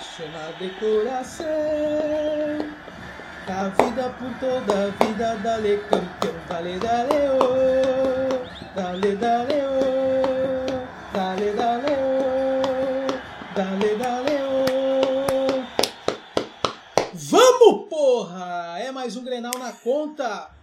que se chama de coração. A vida por toda a vida, dale campeão, dale, dale, oh. Dale, dale,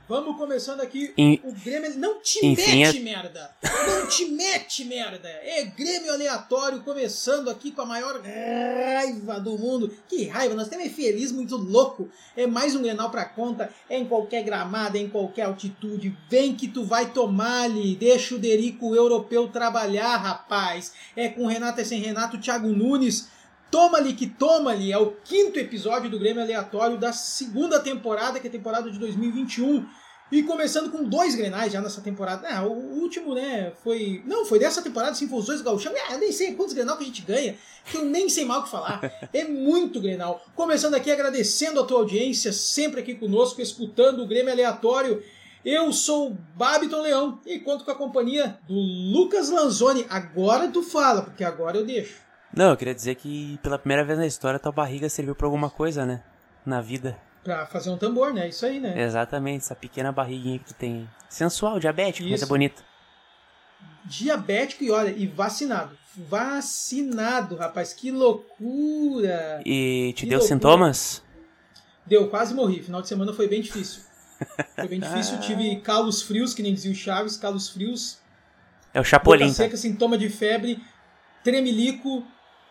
Vamos começando aqui. In- O Grêmio não te Enfim, mete, merda! Não te mete, merda! É Grêmio aleatório começando aqui com a maior raiva do mundo. Que raiva! Nós temos um feliz muito louco. É mais um Grenal pra conta. É em qualquer gramada, é em qualquer altitude. Vem que tu vai tomar-lhe. Deixa o Derico europeu trabalhar, rapaz. É com Renato e sem Renato, Thiago Nunes. Toma-lhe que toma-lhe é o quinto episódio do Grêmio Aleatório da segunda temporada, que é a temporada de 2021. E começando com dois grenais já nessa temporada. Ah, o último, né, foi... Não, foi dessa temporada, sim, foi os dois gauchão. Ah, nem sei quantos grenal que a gente ganha, que eu nem sei mal o que falar. É muito grenal. Começando aqui agradecendo a tua audiência, sempre aqui conosco, escutando o Grêmio Aleatório. Eu sou o Babiton Leão e conto com a companhia do Lucas Lanzoni. Agora tu fala, porque agora eu deixo. Não, eu queria dizer que pela primeira vez na história tua barriga serviu pra alguma coisa, né? Na vida. Pra fazer um tambor, né? Isso aí, né? Exatamente, essa pequena barriguinha que tu tem. Sensual, diabético, mas é Isso. bonita. Diabético e olha, e vacinado. Vacinado, rapaz, que loucura! E te Que deu loucura. sintomas? Deu, quase morri. Final de semana foi bem difícil. Foi bem difícil, tive calos frios, que nem dizia o Chaves, calos frios, É o Chapolin, tá? seca, sintoma de febre, tremelico,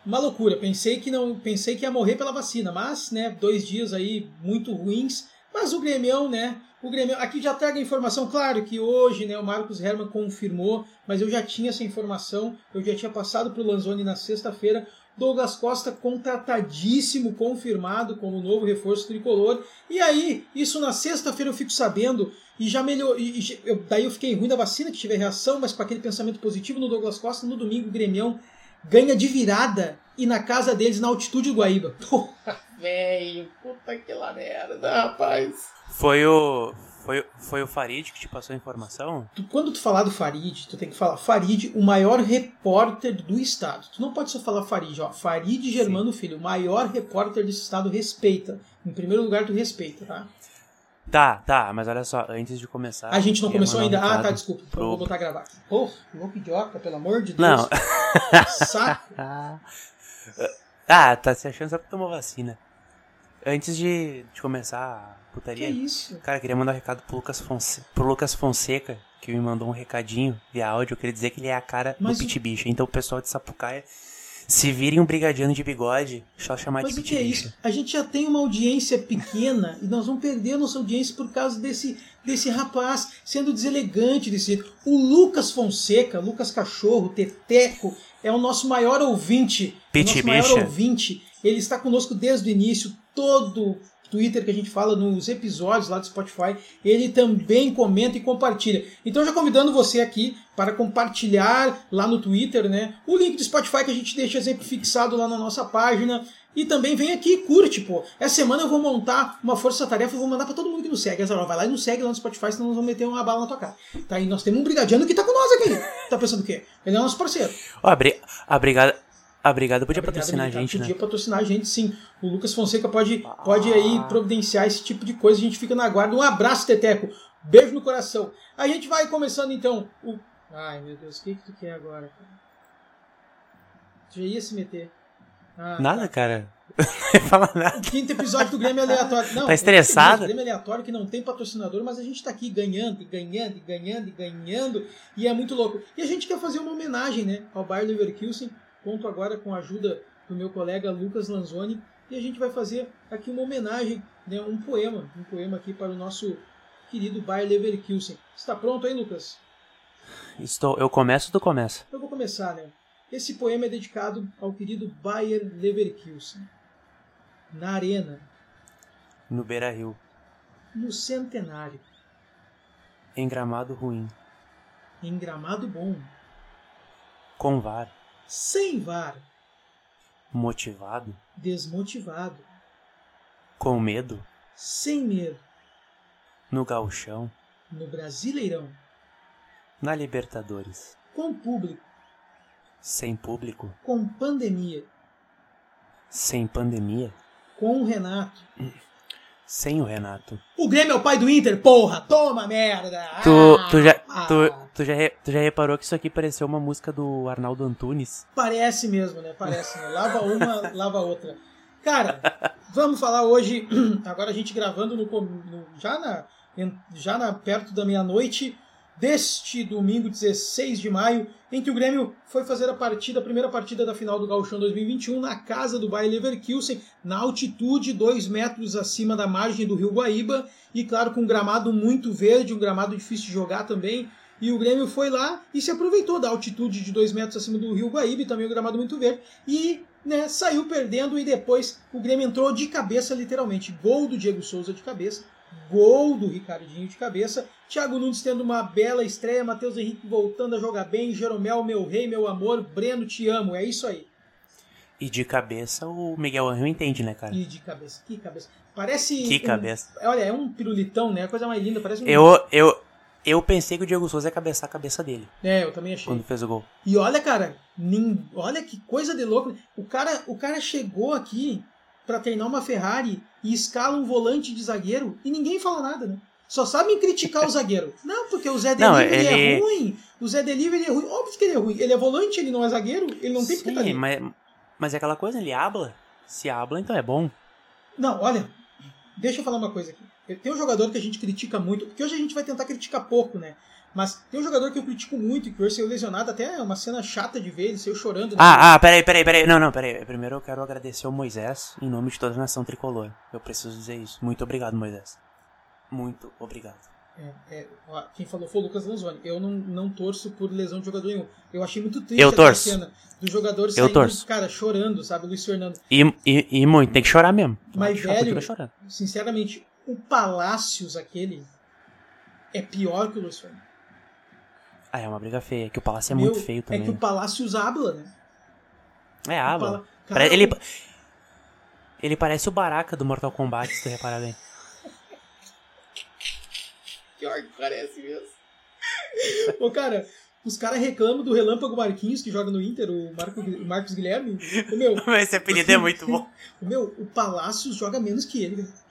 uma loucura. Pensei que não, pensei que ia morrer pela vacina, mas, né, dois dias aí muito ruins. Mas o Grêmio, né? O Grêmio, aqui já trago a informação, claro que hoje, né, o Marcos Herman confirmou, mas eu já tinha essa informação, eu já tinha passado para o Lanzoni na sexta-feira. Douglas Costa contratadíssimo, confirmado como novo reforço tricolor. E aí, isso na sexta-feira eu fico sabendo e já melhor. E, e- eu- daí eu fiquei ruim da vacina, que tive reação, mas com aquele pensamento positivo no Douglas Costa, no domingo o Grêmio ganha de virada e na casa deles, na altitude do Guaíba. Porra, velho, puta que lá merda, rapaz. Foi o. Foi, foi o Farid que te passou a informação? Tu- quando tu falar do Farid, tu tem que falar Farid, o maior repórter do estado. Tu não pode só falar Farid, ó. Farid Germano Filho, o maior repórter desse estado, respeita. Em primeiro lugar, tu respeita, tá? Tá, tá, mas olha só, antes de começar. A gente não começou ainda. um Ah, tá, desculpa. Pro- vou botar a gravar. Pô, louco idiota, pelo amor de Deus. Não. Saco. Ah, tá se achando só que tomou vacina. Antes de, de começar a Que putaria, isso? cara, queria mandar um recado pro Lucas, Fonse... pro Lucas Fonseca, que me mandou um recadinho via áudio. Eu queria dizer que ele é a cara Mas do o- Pit Bicho. Então, o pessoal de Sapucaia, se virem um brigadiano de bigode, só chamar Mas de o Pit que é isso? A gente já tem uma audiência pequena e nós vamos perder a nossa audiência por causa desse, desse rapaz sendo deselegante desse jeito. O Lucas Fonseca, Lucas Cachorro, Teteco, é o nosso maior ouvinte. o Pit nosso maior ouvinte. Ele está conosco desde o início, todo Twitter que a gente fala nos episódios lá do Spotify, ele também comenta e compartilha. Então já convidando você aqui para compartilhar lá no Twitter, né? O link do Spotify que a gente deixa sempre fixado lá na nossa página. E também vem aqui e curte, pô. Essa semana eu vou montar uma força-tarefa e vou mandar para todo mundo que nos segue. Essa, vai lá e nos segue lá no Spotify, senão nós vamos meter uma bala na tua cara. Tá? E nós temos um brigadiano que tá com nós aqui. Tá pensando o quê? Ele é nosso parceiro. Ó, a, bri... a brigada. A brigada podia Obrigado, patrocinar a gente, né? Podia patrocinar a gente, sim. O Lucas Fonseca pode, pode aí providenciar esse tipo de coisa. A gente fica na guarda. Um abraço, Teteco. Beijo no coração. A gente vai começando então o. Ai, meu Deus, o que, que tu quer agora? Tu já ia se meter. Ah, Nada, tá. cara. Não falar nada. O quinto episódio do Grêmio Aleatório. Não, Tá estressado? O Grêmio Aleatório que não tem patrocinador, mas a gente tá aqui ganhando, ganhando, ganhando, ganhando. E é muito louco. E a gente quer fazer uma homenagem né, ao Bayer Leverkusen. Conto agora com a ajuda do meu colega Lucas Lanzoni. E a gente vai fazer aqui uma homenagem, né, um poema. Um poema aqui para o nosso querido Bayer Leverkusen. Está pronto aí, Lucas? Estou... Eu começo ou tu começa? Eu vou começar, né? Esse poema é dedicado ao querido Bayer Leverkusen. Na arena, No Beira Rio. no centenário, Em gramado ruim. em gramado bom, Com VAR. Sem VAR, Motivado. desmotivado, Com medo. sem medo, No Gauchão. No Brasileirão. Na Libertadores. Com público. Sem público. Com pandemia. Sem pandemia. Com o Renato. Sem o Renato. O Grêmio é o pai do Inter, porra! Toma merda! Tu, tu, já. Tu, tu, já, tu já reparou que isso aqui pareceu uma música do Arnaldo Antunes? Parece mesmo, né? Parece, né? Lava uma, lava outra. Cara, vamos falar hoje, agora a gente gravando no, no- já, na, já na, perto da meia-noite deste domingo, 16 de maio, em que o Grêmio foi fazer a partida, a primeira partida da final do Gauchão 2021 na casa do Bayer Leverkusen, na altitude, dois metros acima da margem do Rio Guaíba, e claro, com um gramado muito verde, um gramado difícil de jogar também, e o Grêmio foi lá e se aproveitou da altitude de 2 metros acima do Rio Guaíba e também o gramado muito verde. E né, saiu perdendo e depois o Grêmio entrou de cabeça, literalmente. Gol do Diego Souza de cabeça, gol do Ricardinho de cabeça, Thiago Nunes tendo uma bela estreia, Matheus Henrique voltando a jogar bem, Jeromel, meu rei, meu amor, Breno, te amo. É isso aí. E de cabeça o Miguel Angel entende, né, cara? E de cabeça, que cabeça. Parece. Que um- cabeça. olha, é um pirulitão, né? A coisa mais linda, parece um. Eu, eu, eu pensei que o Diego Souza ia cabeçar a cabeça dele É, eu também achei. quando fez o gol. E olha, cara, nin- olha que coisa de louco. O cara, o cara chegou aqui pra treinar uma Ferrari e escala um volante de zagueiro e ninguém fala nada, né? Só sabem criticar o zagueiro. Não, porque o Zé Não, Delivery é ele- ruim. O Zé Delivery é ruim. Óbvio que ele é ruim. Ele é volante, ele não é zagueiro. Ele não tem porque tá mas, mas é aquela coisa, ele habla. Se habla, então é bom. Não, olha, deixa eu falar uma coisa aqui. Tem um jogador que a gente critica muito, porque hoje a gente vai tentar criticar pouco, né? Mas tem um jogador que eu critico muito, que hoje saiu lesionado, até é uma cena chata de ver, ele saiu chorando. né? Ah, ah, peraí, peraí, peraí. Não, não, peraí. Primeiro eu quero agradecer ao Moisés em nome de toda a nação tricolor. Eu preciso dizer isso. Muito obrigado, Moisés. Muito obrigado. É, é, ó, quem falou foi o Lucas Lanzoni. Eu não, não torço por lesão de jogador nenhum. Eu achei muito triste Eu torço. cena do jogador Eu saindo, torço. cara, chorando, sabe? Luiz Fernando. E, e, e muito, tem que chorar mesmo. Mas, velho, chorando. sinceramente, o Palácios aquele é pior que o Fernando. Ah, é uma briga feia. Que o Palácio é Meu, muito feio também. É que o Palácios habla, né? É, habla. Pala- Ele, ele parece o Baraka do Mortal Kombat, se tu reparar bem. Pior que parece mesmo. Ô, cara, os caras reclamam do Relâmpago Marquinhos, que joga no Inter, o, Marco, o Marcos Guilherme. O meu, esse apelido é muito bom. o meu, o Palácios joga menos que ele, velho.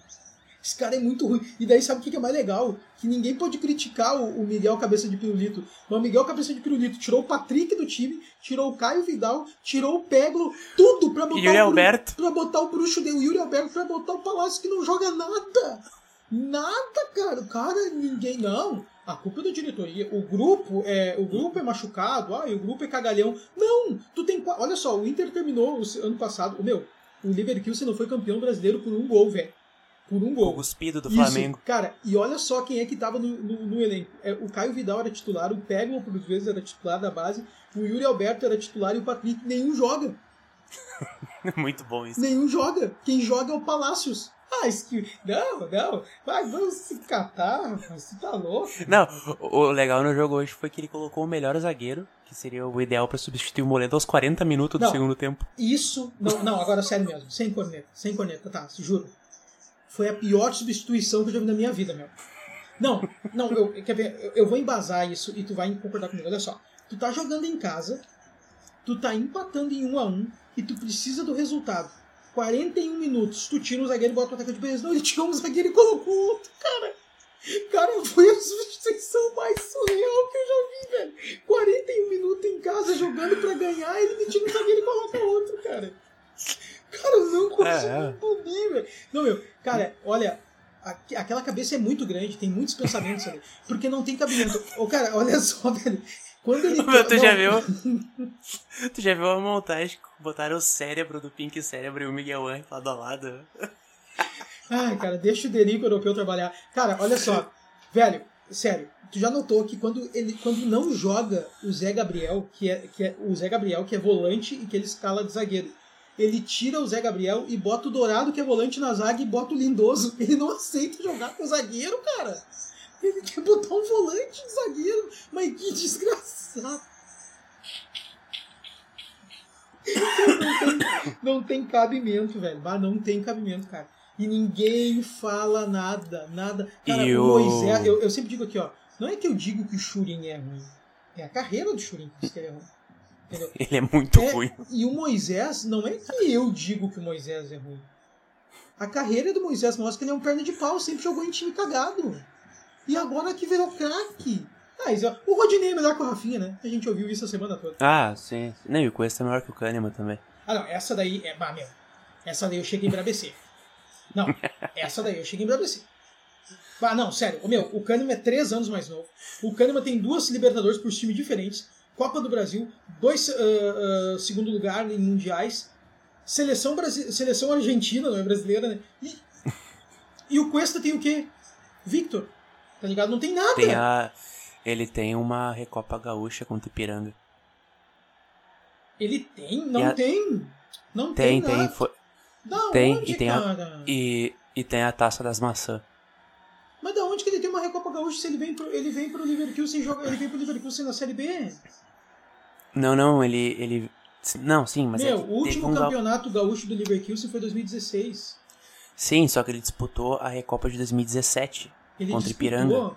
Esse cara é muito ruim. E daí sabe o que é mais legal? Que ninguém pode criticar o, Miguel Cabeça de Pirulito. Mas o Miguel Cabeça de Pirulito tirou o Patrick do time, tirou o Caio Vidal, tirou o Peglo, tudo pra botar Yuri o Alberto. pra botar o bruxo dele, o Yuri Alberto, pra botar o Palácio que não joga nada. Nada, cara. O cara, ninguém. Não. A culpa é da diretoria. O grupo é, o grupo é machucado, ah, o grupo é cagalhão. Não! Tu tem. Olha só, o Inter terminou ano passado. O meu, o Leverkusen não foi campeão brasileiro por um gol, velho. Por um O gol. cuspido do Isso, Flamengo. cara, e olha só quem é que tava no, no- no elenco. É, o Caio Vidal era titular, o Peglo, por vezes, era titular da base, o Yuri Alberto era titular e o Patrick nenhum joga. muito bom isso. Nenhum joga. Quem joga é o Palácios. Ah, isso que. Não, não. Vai, vamos se catar, rapaz. Você tá louco? Não, o o legal no jogo hoje foi que ele colocou o melhor zagueiro, que seria o ideal pra substituir o Moledo aos 40 minutos do Não. segundo tempo. Isso. Não, não, agora sério mesmo. Sem corneta. Sem corneta, tá, juro. Foi a pior substituição que eu já vi na minha vida, meu. Não, não, eu, quer ver, eu, eu vou embasar isso e tu vai concordar comigo. Olha só. Tu tá jogando em casa, tu tá empatando em um a um e tu precisa do resultado. 41 minutos, tu tira um zagueiro e bota o atacante de beleza. Não, ele tirou um zagueiro e colocou outro, cara. Cara, foi a substituição mais surreal que eu já vi, velho. 41 minutos em casa jogando pra ganhar, ele me tira um zagueiro e coloca outro, cara. Cara, eu não consigo É, é. engolir, velho. Não, meu, cara, olha, aqu- aquela cabeça é muito grande, tem muitos pensamentos ali. Porque não tem cabimento. Ô, cara, olha só, velho. Quando ele. Mas tu não, já viu? tu já viu a montagem que botaram o cérebro do Pink Cérebro e o Miguel Angel lado a lado? Ai, cara, deixa o Derico europeu trabalhar. Cara, olha só. Velho, sério, tu já notou que quando ele quando não joga o Zé Gabriel, que é, que é o Zé Gabriel que é volante e que ele escala de zagueiro, ele tira o Zé Gabriel e bota o Dourado, que é volante na zaga, e bota o Lindoso. Ele não aceita jogar com o zagueiro, cara. Ele quer botar um volante de zagueiro. Mas que desgraçado. Não tem, não tem cabimento, velho. Bah, não tem cabimento, cara. E ninguém fala nada, nada. Cara, E o o- Moisés, eu, eu sempre digo aqui, ó. Não é que eu digo que o Shurin é ruim. É a carreira do Shurin que diz que ele é ruim. Entendeu? Ele é muito É, ruim. E o Moisés, não é que eu digo que o Moisés é ruim. A carreira do Moisés mostra que ele é um perna de pau, sempre jogou em time cagado. E agora que virou craque. Ah, isso- o Rodinei é melhor que o Rafinha, né? A gente ouviu isso a semana toda. Ah, sim. Não, e o Cuesta é maior que o Kahneman também. Ah, não, essa daí é. Bah, meu. Essa daí eu cheguei a embrabecer. Não, essa daí eu cheguei a embrabecer. Ah, não, sério. Meu, o Kahneman é três anos mais novo. O Kahneman tem duas Libertadores por times diferentes. Copa do Brasil, dois ah, ah, segundo lugar em mundiais. Seleção, Brasi seleção argentina, não é brasileira, né? E, e o Cuesta tem o quê? Victor. Tá ligado? Não tem nada. Tem a... Ele tem uma Recopa Gaúcha contra o Ipiranga. Ele tem? Não a- tem. Não tem, Tem, tem. nada. Foi... Da tem, onde, e tem a- cara? E, e tem a Taça das Maçãs. Mas da onde que ele tem uma Recopa Gaúcha se ele vem pro, ele vem pro Leverkusen joga, ele vem pro Leverkusen na Série B? Não, não, ele... ele... Não, sim, mas é Meu, que o último um ga- campeonato gaúcho do Leverkusen foi 2016. Sim, só que ele disputou a Recopa de 2017 Ele contra disputou. Ipiranga.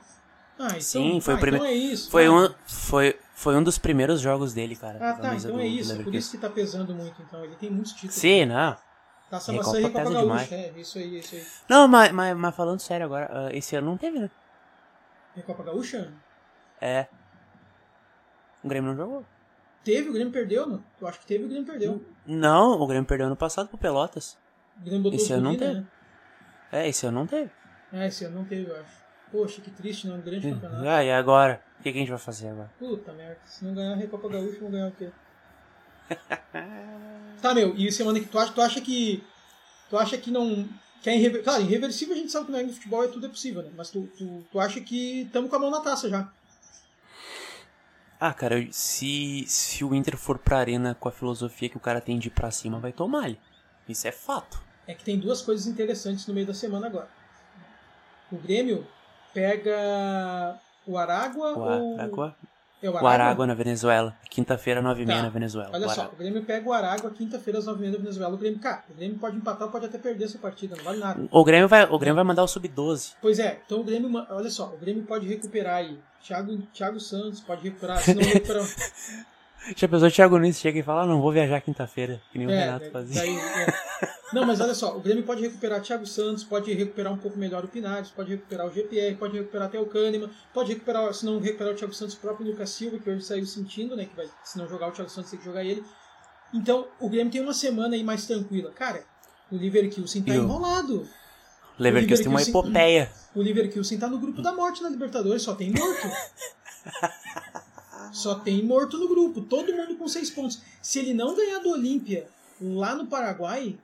Ah, então, Sim, foi ah, o primeiro- Então é isso. Foi ah. um, foi, foi um dos primeiros jogos dele, cara. Ah, tá, então do- é isso. Por isso que tá pesando muito, então. Ele tem muitos títulos. Sim, não. Taça Recopa Recopa pesa Gaúcha. demais. É, isso aí, isso aí. Não, mas, mas, mas falando sério agora, ah, esse ano não teve, né? Recopa Gaúcha? É. O Grêmio não jogou. Teve, o Grêmio perdeu, não? Eu acho que teve, o Grêmio perdeu. Não, o Grêmio perdeu ano passado pro Pelotas. O Grêmio botou Esse ano não teve. né? É, esse ano não teve. É, esse ano não teve, eu acho. Poxa, que triste, né? Um grande campeonato. Ah, e agora? O que, que a gente vai fazer agora? Puta merda, se não ganhar a Recopa Gaúcha, vão ganhar o quê? tá, meu, e semana que tu acha, tu acha que. Tu acha que não. Que é irrever... Claro, irreversível a gente sabe que no futebol é tudo é possível, né? Mas tu, tu, tu acha que estamos com a mão na taça já. Ah, cara, se, se o Inter for pra arena com a filosofia que o cara tem de ir pra cima, vai tomar ali. Isso é fato. É que tem duas coisas interessantes no meio da semana agora. O Grêmio pega o Aragua O ou. Aragua, É o Aragua na Venezuela. Quinta-feira, 9h30 Tá. na Venezuela. Olha só, o Grêmio pega o Aragua quinta-feira às 9h30 da Venezuela. O Grêmio, cara, o Grêmio pode empatar, pode até perder essa partida, não vale nada. O Grêmio vai, o Grêmio vai mandar o sub-12. Pois é, então o Grêmio, olha só, o Grêmio pode recuperar aí. Thiago, Thiago Santos pode recuperar, se não recuperar. Já pensou o Thiago Nunes chega e fala, ah, não vou viajar quinta-feira, que nem o É, Renato daí- fazia. daí, é. Não, mas olha só, o Grêmio pode recuperar Thiago Santos, pode recuperar um pouco melhor o Pinares, pode recuperar o GPR, pode recuperar até o Kahneman, pode recuperar, se não recuperar o Thiago Santos, o próprio Lucas Silva, que hoje saiu sentindo, né? Que vai, se não jogar o Thiago Santos, tem que jogar ele. Então, o Grêmio tem uma semana aí mais tranquila. Cara, o Leverkusen tá o- enrolado. Leverkusen tem uma epopeia. O Leverkusen tá no grupo da morte na Libertadores, só tem morto. Só tem morto no grupo, todo mundo com seis pontos. Se ele não ganhar do Olímpia lá no Paraguai,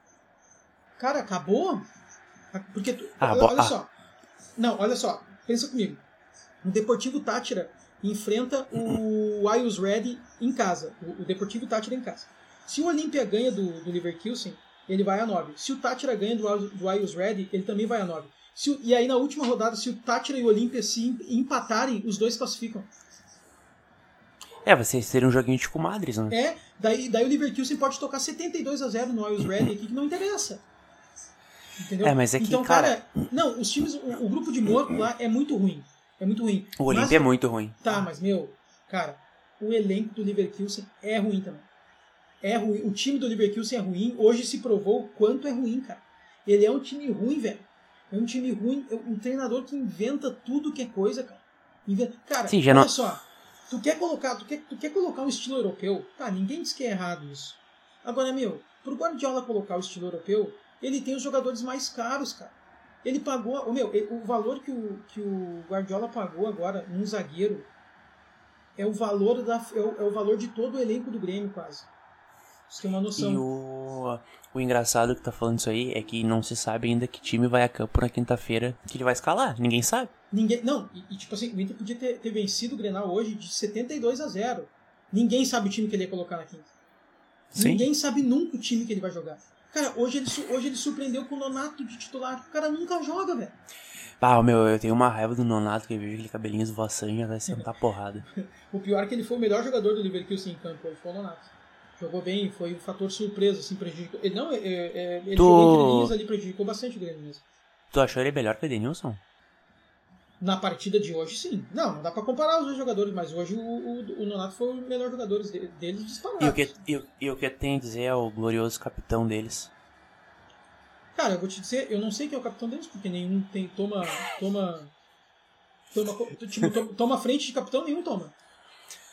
cara, acabou. Porque, tu- Ah, olha, olha ah. só. Não, olha só, pensa comigo. O Deportivo Tátira enfrenta o Ayus Red em casa. O, o Deportivo Tátira em casa. Se o Olímpia ganha do, do Leverkusen, ele vai a 9. Se o Tátira ganha do, do Ayus Red, ele também vai a 9. Se e aí na última rodada, se o Tátira e o Olímpia se em- empatarem, os dois classificam. É, vai ser, um joguinho de comadres, né? É, daí, daí o Leverkusen pode tocar 72 a 0 no Ayus Red aqui, que não interessa. Entendeu? É, mas é que, então, cara- não, os times, o, o grupo de morto lá é muito ruim. É muito ruim. O Mas- Olímpia é muito ruim. Tá, mas meu, cara, o elenco do Leverkusen é ruim também. É ruim. O time do Leverkusen é ruim. Hoje se provou o quanto é ruim, cara. Ele é um time ruim, velho. É um time ruim, é um treinador que inventa tudo que é coisa, cara. Inventa... Cara, Sim, já olha não- só. Tu quer colocar, tu quer, tu quer colocar um estilo europeu? Tá, ninguém diz que é errado isso. Agora, meu, pro Guardiola colocar o estilo europeu, ele tem os jogadores mais caros, cara. Ele pagou, meu, o valor que o, que o Guardiola pagou agora num zagueiro é o valor da é o, é o valor de todo o elenco do Grêmio quase. Você tem uma noção. E o, o engraçado que tá falando isso aí é que não se sabe ainda que time vai a campo na quinta-feira que ele vai escalar. Ninguém sabe. Ninguém, não, e, e, tipo assim, o Inter podia ter, ter vencido o Grenal hoje de 72 a 0. Ninguém sabe o time que ele ia colocar na quinta. Sim. Ninguém sabe nunca o time que ele vai jogar. Cara, hoje ele, hoje ele surpreendeu com o Nonato de titular. O cara nunca joga, velho. Ah, meu, eu tenho uma raiva do Nonato que eu vejo aquele cabelinho esvoaçando e já vai sentar porrada. O pior é que ele foi o melhor jogador do Leverkusen em campo. Ele foi o Nonato. Jogou bem, foi um fator surpresa, assim, prejudicou. Ele não, é, é, ele Tu- jogou entre linhas ali, prejudicou bastante o Grêmio mesmo. Tu achou ele melhor que o Edenilson? Na partida de hoje, sim. Não, não dá pra comparar os dois jogadores, mas hoje o, o, o Nonato foi o melhor jogador de- deles disparado. E o, que, e, e o que tem a dizer é o glorioso capitão deles? Cara, eu vou te dizer, eu não sei quem é o capitão deles, porque nenhum tem, toma. Toma. Toma, tipo, to- toma frente de capitão, nenhum toma.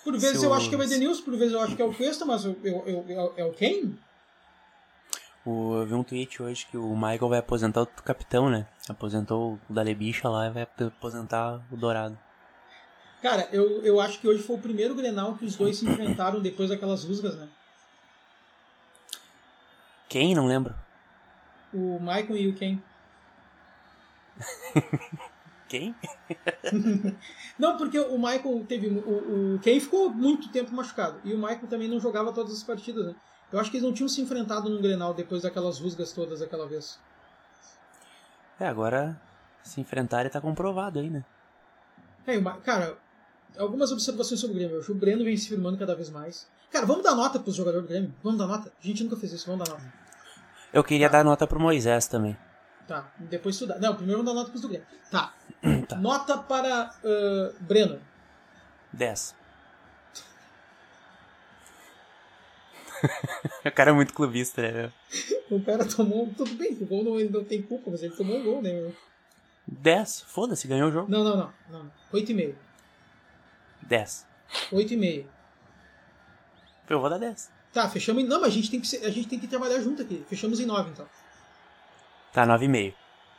Por vezes Se eu acho que é o Edenilson, por vezes eu acho que é o Cuesta, mas eu, eu, eu- eu- é o quem? O, eu vi um tweet hoje que o Michael vai aposentar o capitão, né? Aposentou o Dalebicha lá e vai aposentar o Dourado. Cara, eu, eu acho que hoje foi o primeiro Grenal que os dois se enfrentaram depois daquelas rusgas, né? Quem? Não lembro. O Maicon e o Ken. Quem? Não, porque o Michael teve. O, o Ken ficou muito tempo machucado. E o Michael também não jogava todas as partidas, né? Eu acho que eles não tinham se enfrentado num Grenal depois daquelas rusgas todas aquela vez. É, agora se enfrentarem tá comprovado aí, né? É, cara, algumas observações sobre o Grêmio. Eu acho que o Breno vem se firmando cada vez mais. Cara, vamos dar nota pros jogadores do Grêmio? Vamos dar nota? A gente nunca fez isso, vamos dar nota. Eu queria dar nota pro Moisés também. Tá, depois tu dá. Não, primeiro vamos dar nota pros do Grêmio. Tá. Tá. Nota para ah, Breno. 10. o cara é muito clubista, né? meu? O cara tomou. Tudo bem, o gol não, ele não tem culpa, mas ele tomou um gol, né? meu? 10. Foda-se, ganhou o jogo. Não, não, não. não. 8,5. 10. 8,5. Eu vou dar 10. Tá, fechamos em. Não, mas a gente tem que, ser- a gente tem que trabalhar junto aqui. Fechamos em 9, então. Tá, 9,5.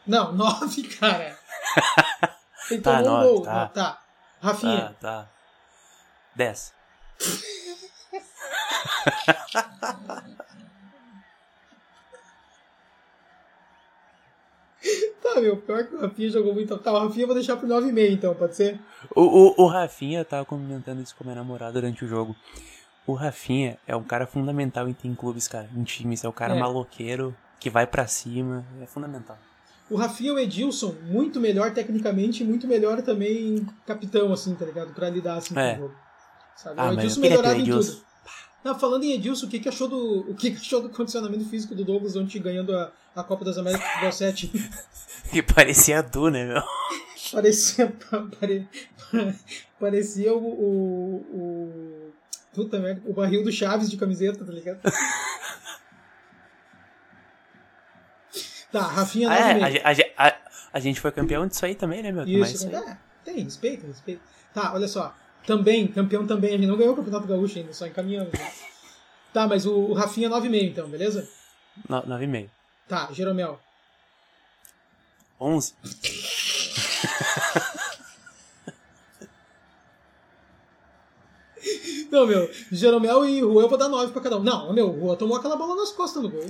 Não, 9, cara. Ele Tá, tomou um nove, gol. tá. Tá. Rafinha. Tá, tá. 10. Tá, meu. Pior que o Rafinha jogou muito. Tá, o Rafinha eu vou deixar pro 9,5, então, pode ser? O, o, o Rafinha, tava comentando isso com a minha namorada durante o jogo. O Rafinha é um cara fundamental em, em clubes, cara. Em times. É o cara É. maloqueiro que vai pra cima. É fundamental. O Rafinha e o Edilson, muito melhor tecnicamente e muito melhor também capitão, assim, tá ligado? Pra lidar assim É. com o jogo. Sabe? Ah, o Edilson queria ter melhorado em Edilson. tudo. Não, falando em Edilson, o que, que achou do. O que, que achou do condicionamento físico do Douglas ontem ganhando a, a Copa das Américas de Futebol 7? Que parecia a Du, né, meu? Parecia. pare- parecia o, o, o. Puta merda, o barril do Chaves de camiseta, tá ligado? Tá, Rafinha Ah, é, 9,5. a, a, a, a gente foi campeão disso aí também, né, meu? Mas Isso, aí- é, tem, respeito, respeito. Tá, olha só. Também, campeão também, a gente não ganhou o Campeonato Gaúcho ainda, só encaminhamos. né? Tá, mas o, o Rafinha 9,5 então, beleza? no- 9,5. Tá, Jeromel. 11. Não, meu, Jeromel e Juan eu vou dar 9 pra cada um. Não, meu, o Juan tomou aquela bola nas costas no gol.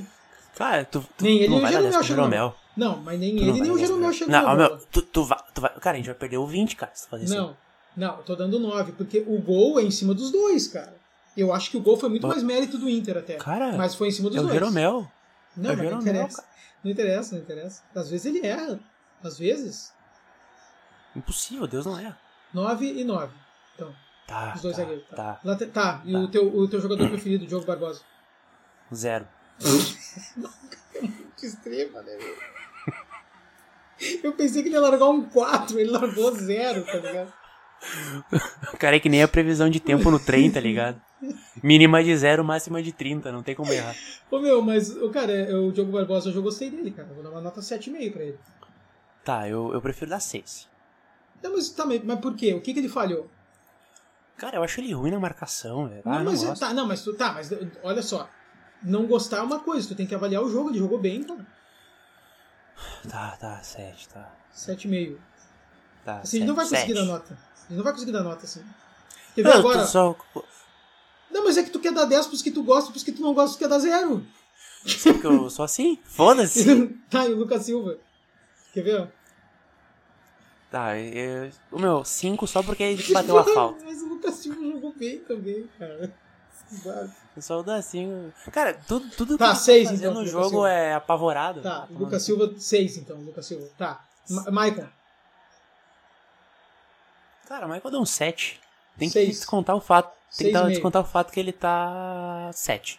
Cara, tu, tu Nem ele não nem o vai dar 10 Jeromel chegou. Jeromel. Não, mas nem Tu não ele nem o 10 pro Jeromel chegou Não, meu, tu, tu, vai, tu vai... Cara, a gente vai perder o 20, cara, se tu fazer isso. Não, não, eu tô dando 9, porque o gol é em cima dos dois, cara. Eu acho que o gol foi muito mais mérito do Inter até. Cara, mas foi em cima dos É o dois. Jeromel. Não, É o mas não interessa. Não interessa, não interessa. Às vezes ele erra. Às vezes. Impossível, Deus não é. 9 e 9. Então, Tá, os dois tá, zagueiros. Tá. tá. Late- tá, e Tá. O, teu, o teu jogador preferido, Diogo Barbosa? Zero. Que extrema, né, meu? Eu pensei que ele ia largar um 4, ele largou 0, tá ligado? O cara é que nem a previsão de tempo no trem, tá ligado? Mínima de zero, máxima de 30, não tem como errar. Ô meu, mas, o cara, é- o Diogo Barbosa, eu já gostei dele, cara. Eu vou dar uma nota 7,5 pra ele. Tá, eu, eu prefiro dar 6. Não, mas, tá, mas por quê? O que, que ele falhou? Cara, eu acho ele ruim na marcação, velho. Ah, não, não mas, gosto. tá, não, mas tu, tá, mas olha só. Não gostar é uma coisa, tu tem que avaliar o jogo, ele jogou bem, cara. Tá, tá, 7, tá. 7,5. Tá, Assim, gente não vai conseguir dar nota. Gente não vai conseguir dar nota, assim. Quer ver agora? só... Não, mas é que tu quer dar 10 pros que tu gosta, pros que tu não gosta, tu quer dar 0. Sabe que eu sou assim? Foda-se. tá, e o Lucas Silva. Quer ver? Tá, eu, o meu, 5 só porque ele bateu a falta. Mas o Lucas Silva jogou bem também, cara. Eu só dou assim. Cara, tudo, tudo Tá, que ele seis, tá então, no Lucas jogo Silva. é apavorado. Tá, Lucas. Silva, 6 então, Lucas Silva. Tá. Ma Maicon, Cara, o Michael deu um 7. Tem que Seis. descontar o fato. Tem que dar- descontar o fato que ele tá 7.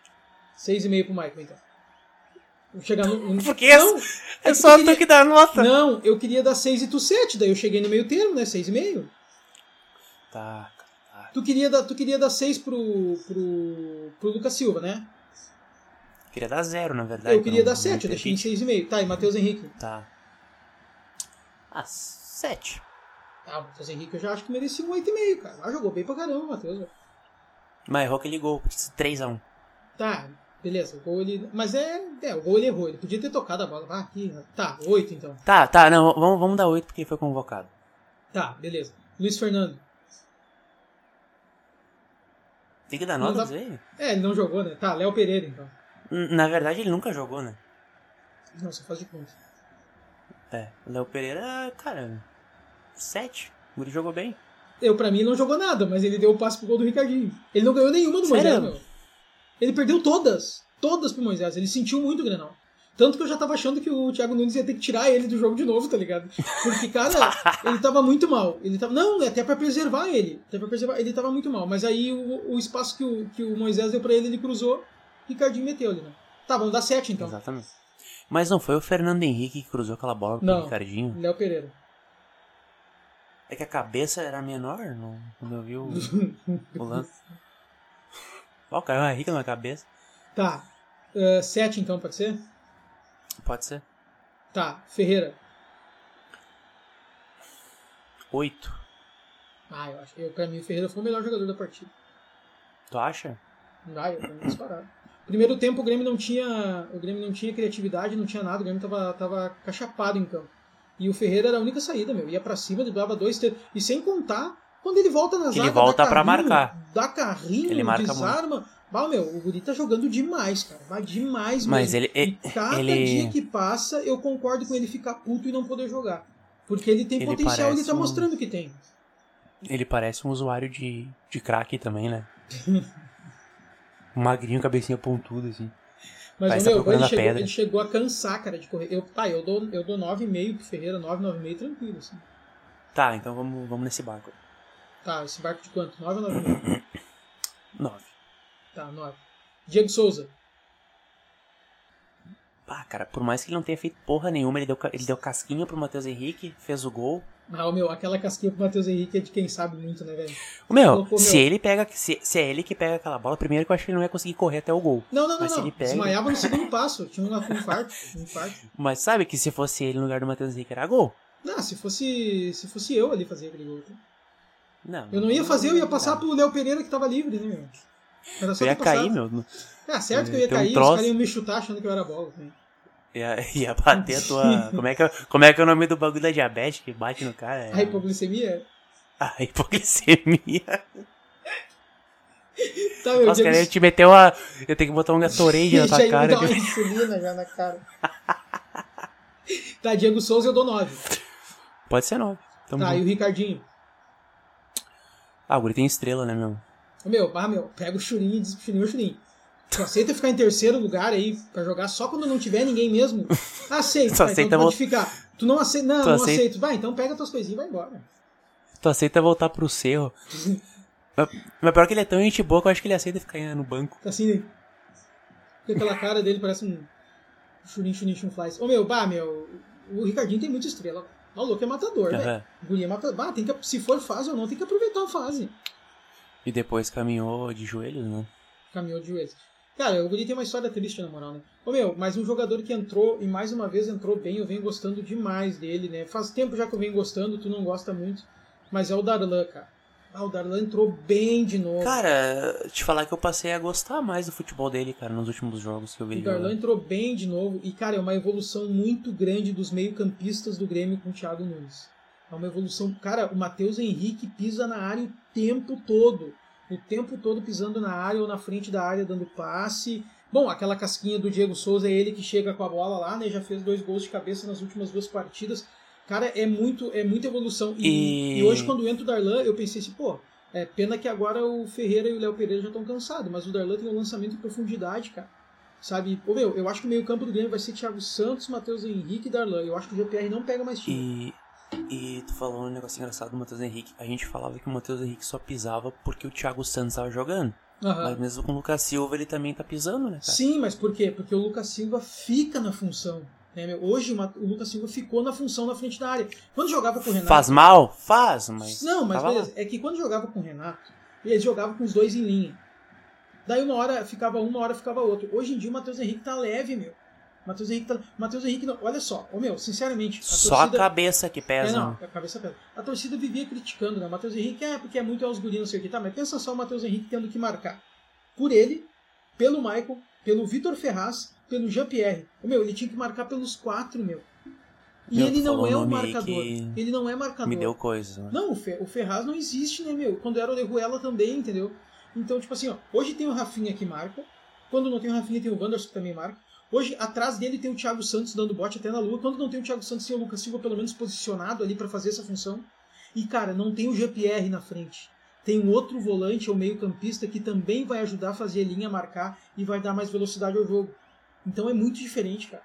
6,5 pro Michael, então. Chegar no. Por que Não, é que só tu tu que dá a nota. Não, eu queria dar 6 e tu 7, daí eu cheguei no meio termo, né? 6,5. Tá, tá. Tu queria dar, tu queria dar 6 pro, pro, pro Lucas Silva, né? Queria dar zero, na verdade. eu queria não- dar não 7, eu deixei em permite. 6,5. Tá, e Matheus Henrique? Tá. Ah, 7. Ah, o Matheus Henrique eu já acho que merecia um 8,5, cara. Ah, jogou bem pra caramba, o Matheus. Mas errou aquele gol, 3x1. Tá, beleza. O gol ele. Mas é. É, o gol ele errou. Ele podia ter tocado a bola. Ah, aqui. Tá, 8 então. Tá, tá, não, vamos, vamos dar 8 porque ele foi convocado. Tá, beleza. Luiz Fernando. Tem que dar nota dá- aí? É, ele não jogou, né? Tá, Léo Pereira então. N- Na verdade, ele nunca jogou, né? Não, só faz de conta. É, o Léo Pereira, cara, 7. O Guri jogou bem. Eu, pra mim, não jogou nada, mas ele deu o passe pro gol do Ricardinho. Ele não ganhou nenhuma do Sério? Moisés, meu. Ele perdeu todas. Todas pro Moisés. Ele sentiu muito o Grenal. Tanto que eu já tava achando que o Thiago Nunes ia ter que tirar ele do jogo de novo, tá ligado? Porque, cara, ele tava muito mal. Ele tava. Não, é até pra preservar ele. Até pra preservar. Ele tava muito mal. Mas aí o, o espaço que o, que o Moisés deu pra ele, ele cruzou. Ricardinho meteu ali, né? Tá, vamos dar 7 então. Exatamente. Mas não foi o Fernando Henrique que cruzou aquela bola pro Não. Ricardinho? Léo Pereira. É que a cabeça era menor não, quando eu vi o, o lance. Ó, caiu uma rica na cabeça. Tá. 7 então, pode ser? Pode ser. Tá. Ferreira. 8. Ah, eu acho. Eu, pra mim, o Ferreira foi o melhor jogador da partida. Tu acha? Ah, eu mim, disparado. Primeiro tempo o Grêmio não tinha. O Grêmio não tinha criatividade, não tinha nada, o Grêmio tava, tava cachapado em campo. E o Ferreira era a única saída, meu. Ia pra cima, driblava dois, três. E sem contar, quando ele volta na zaga. ele volta carrinho, marcar. Dá carrinho, Ele marca desarma. Bah, meu, o Guri tá jogando demais, cara. Vai demais Mas mesmo. ele- ele- E cada ele- dia que passa, eu concordo com ele ficar puto e não poder jogar. Porque ele tem Ele potencial, ele parece tá um- mostrando que tem. Ele parece um usuário de, de crack também, né? Magrinho, cabecinha pontuda, assim. Mas meu, ele chegou, ele chegou a cansar, cara, de correr. Eu, tá, eu dou, eu dou 9,5 pro Ferreira, 9, 9,5 tranquilo, assim. Tá, então vamos, vamos nesse barco. Tá, esse barco de quanto? 9 ou 9,5? 9. Tá, 9. Diego Souza. Ah, cara, por mais que ele não tenha feito porra nenhuma, ele deu, ele deu casquinha pro Matheus Henrique, fez o gol. Ah, o meu, aquela casquinha pro Matheus Henrique é de quem sabe muito, né, velho? O meu, Colocou, se meu. ele pega. Se, se é ele que pega aquela bola, primeiro que eu acho que ele não ia conseguir correr até o gol. Não, não, não, não. pega- Desmaiava no segundo passo. Tinha um, infarto. Um infarto. Mas sabe que se fosse ele no lugar do Matheus Henrique era gol? Não, se fosse, se fosse eu ali fazer aquele gol. tá? Não. Eu não ia fazer, eu ia passar pro Léo Pereira que tava livre, né, meu? Era só Eu ia cair, meu. Ah, certo que eu ia Tem um cair, os troço. caras iam me chutar achando que eu era bola. Né? Ia, ia bater a tua. Como é, que, é- como é que é o nome do bagulho da diabetes que bate no cara? É... A hipoglicemia? A hipoglicemia. Tá, meu, Nossa, cara, eu te meteu uma. Eu tenho que botar um Gatorade na tua cara. dar uma insulina já na cara. tá, Diego Souza eu dou 9. Pode ser nove. Tamo Tá, junto. e o Ricardinho? Ah, o guri tem estrela, né, meu? Meu, ah, meu, pega o Churinho e diz pro Churinho, Churinho. Tu aceita ficar em terceiro lugar aí pra jogar só quando não tiver ninguém mesmo? Aceito, Só tá, aceita então tu pode ficar. Tu não aceita? Não, Tu não aceita- aceito. Vai, então pega tuas coisinhas e vai embora. Tu aceita voltar pro cerro. mas, mas pior que ele é tão gente boa que eu acho que ele aceita ficar no banco. Tá assim, né? Aquela cara dele parece um Churinho, Churinho, Chunflies. Ô meu, bah, meu, o Ricardinho tem muita estrela. O louco é matador, velho. Aham. O guri é matador. Bah, tem que, se for fase ou não, tem que aproveitar a fase. E depois caminhou de joelhos, né? Caminhou de joelhos. Cara, o Guri tem uma história triste, na moral, né? Ô meu, mas um jogador que entrou e mais uma vez entrou bem, eu venho gostando demais dele, né? Faz tempo já que eu venho gostando, tu não gosta muito, mas é o Darlan, cara. Ah, o Darlan entrou bem de novo. Cara, te falar que eu passei a gostar mais do futebol dele, cara, nos últimos jogos que eu vi o Darlan entrou bem de novo e, cara, é uma evolução muito grande dos meio-campistas do Grêmio com o Thiago Nunes. É uma evolução. Cara, o Matheus Henrique pisa na área o tempo todo. O tempo todo pisando na área ou na frente da área dando passe. Bom, aquela casquinha do Diego Souza é ele que chega com a bola lá, né? Já fez dois gols de cabeça nas últimas duas partidas. Cara, é muito, é muita evolução. E, E- e hoje, quando entra o Darlan, eu pensei assim, pô, é pena que agora o Ferreira e o Léo Pereira já estão cansados, mas o Darlan tem um lançamento em profundidade, cara. Sabe? Pô, meu, eu acho que o meio-campo do Grêmio vai ser Thiago Santos, Matheus Henrique e Darlan. Eu acho que o GPR não pega mais time. E, E tu falou um negócio engraçado do Matheus Henrique. A gente falava que o Matheus Henrique só pisava porque o Thiago Santos tava jogando. Aham. Mas mesmo com o Lucas Silva, ele também tá pisando, né, cara? Sim, mas por quê? Porque o Lucas Silva fica na função. né? Hoje o Lucas Silva ficou na função na frente da área. Quando jogava com o Renato. Faz mal? Faz, mas. Não, mas lá. beleza. É que quando jogava com o Renato, eles jogavam com os dois em linha. Daí uma hora ficava um, uma hora ficava outro. Hoje em dia o Matheus Henrique tá leve, meu. Matheus Henrique tá. Matheus Henrique não. Olha só, ô meu, sinceramente. A Só torcida... a cabeça que É, pesa. não, né? a cabeça pesa. A torcida vivia criticando, né? O Matheus Henrique é porque é muito aos guris, não sei o que. Tá, mas pensa só o Matheus Henrique tendo que marcar. Por ele, pelo Michael, pelo Vitor Ferraz, pelo Jean-Pierre. Ô, Meu, ele tinha que marcar pelos quatro, meu. E Meu, ele não é um marcador. Ele não é marcador. Me deu coisa. né? Não, o, o Ferraz não existe, né, meu? Quando era o Leruela também, entendeu? Então, tipo assim, ó, hoje tem o Rafinha que marca. Quando não tem o Rafinha, tem o Wanderson que também marca. Hoje, atrás dele tem o Thiago Santos dando bote até na lua. Quando não tem o Thiago Santos, tem o Lucas Silva pelo menos posicionado ali pra fazer essa função. E, cara, não tem o GPR na frente. Tem um outro volante ou meio-campista que também vai ajudar a fazer linha, marcar e vai dar mais velocidade ao jogo. Então é muito diferente, cara.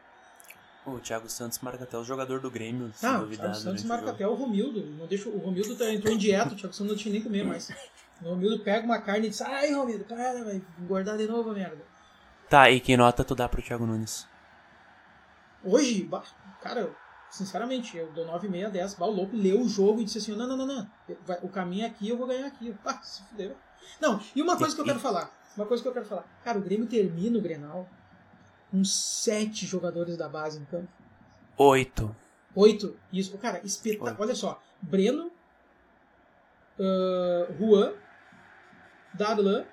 O Thiago Santos marca até o jogador do Grêmio, se Ah, o. Thiago Santos o marca até o Romildo. Não deixa, o Romildo tá, entrou em dieta, o Thiago Santos não tinha nem comer mais. O Romildo pega uma carne e diz, ai Romildo, para, vai engordar de novo a merda. Tá, e que nota tu dá pro Thiago Nunes? Hoje, cara, sinceramente, eu dou 9,5 a 10. Bah, o louco leu o jogo e disse assim, não, não, não, não. O caminho é aqui, eu vou ganhar aqui. Ah, se fudeu. Não, e uma coisa que eu quero falar. Uma coisa que eu quero falar. Cara, o Grêmio termina o Grenal com sete jogadores da base em campo. Oito. Oito. Isso, cara, espetáculo. Olha só. Breno, ah, Juan, Darlan,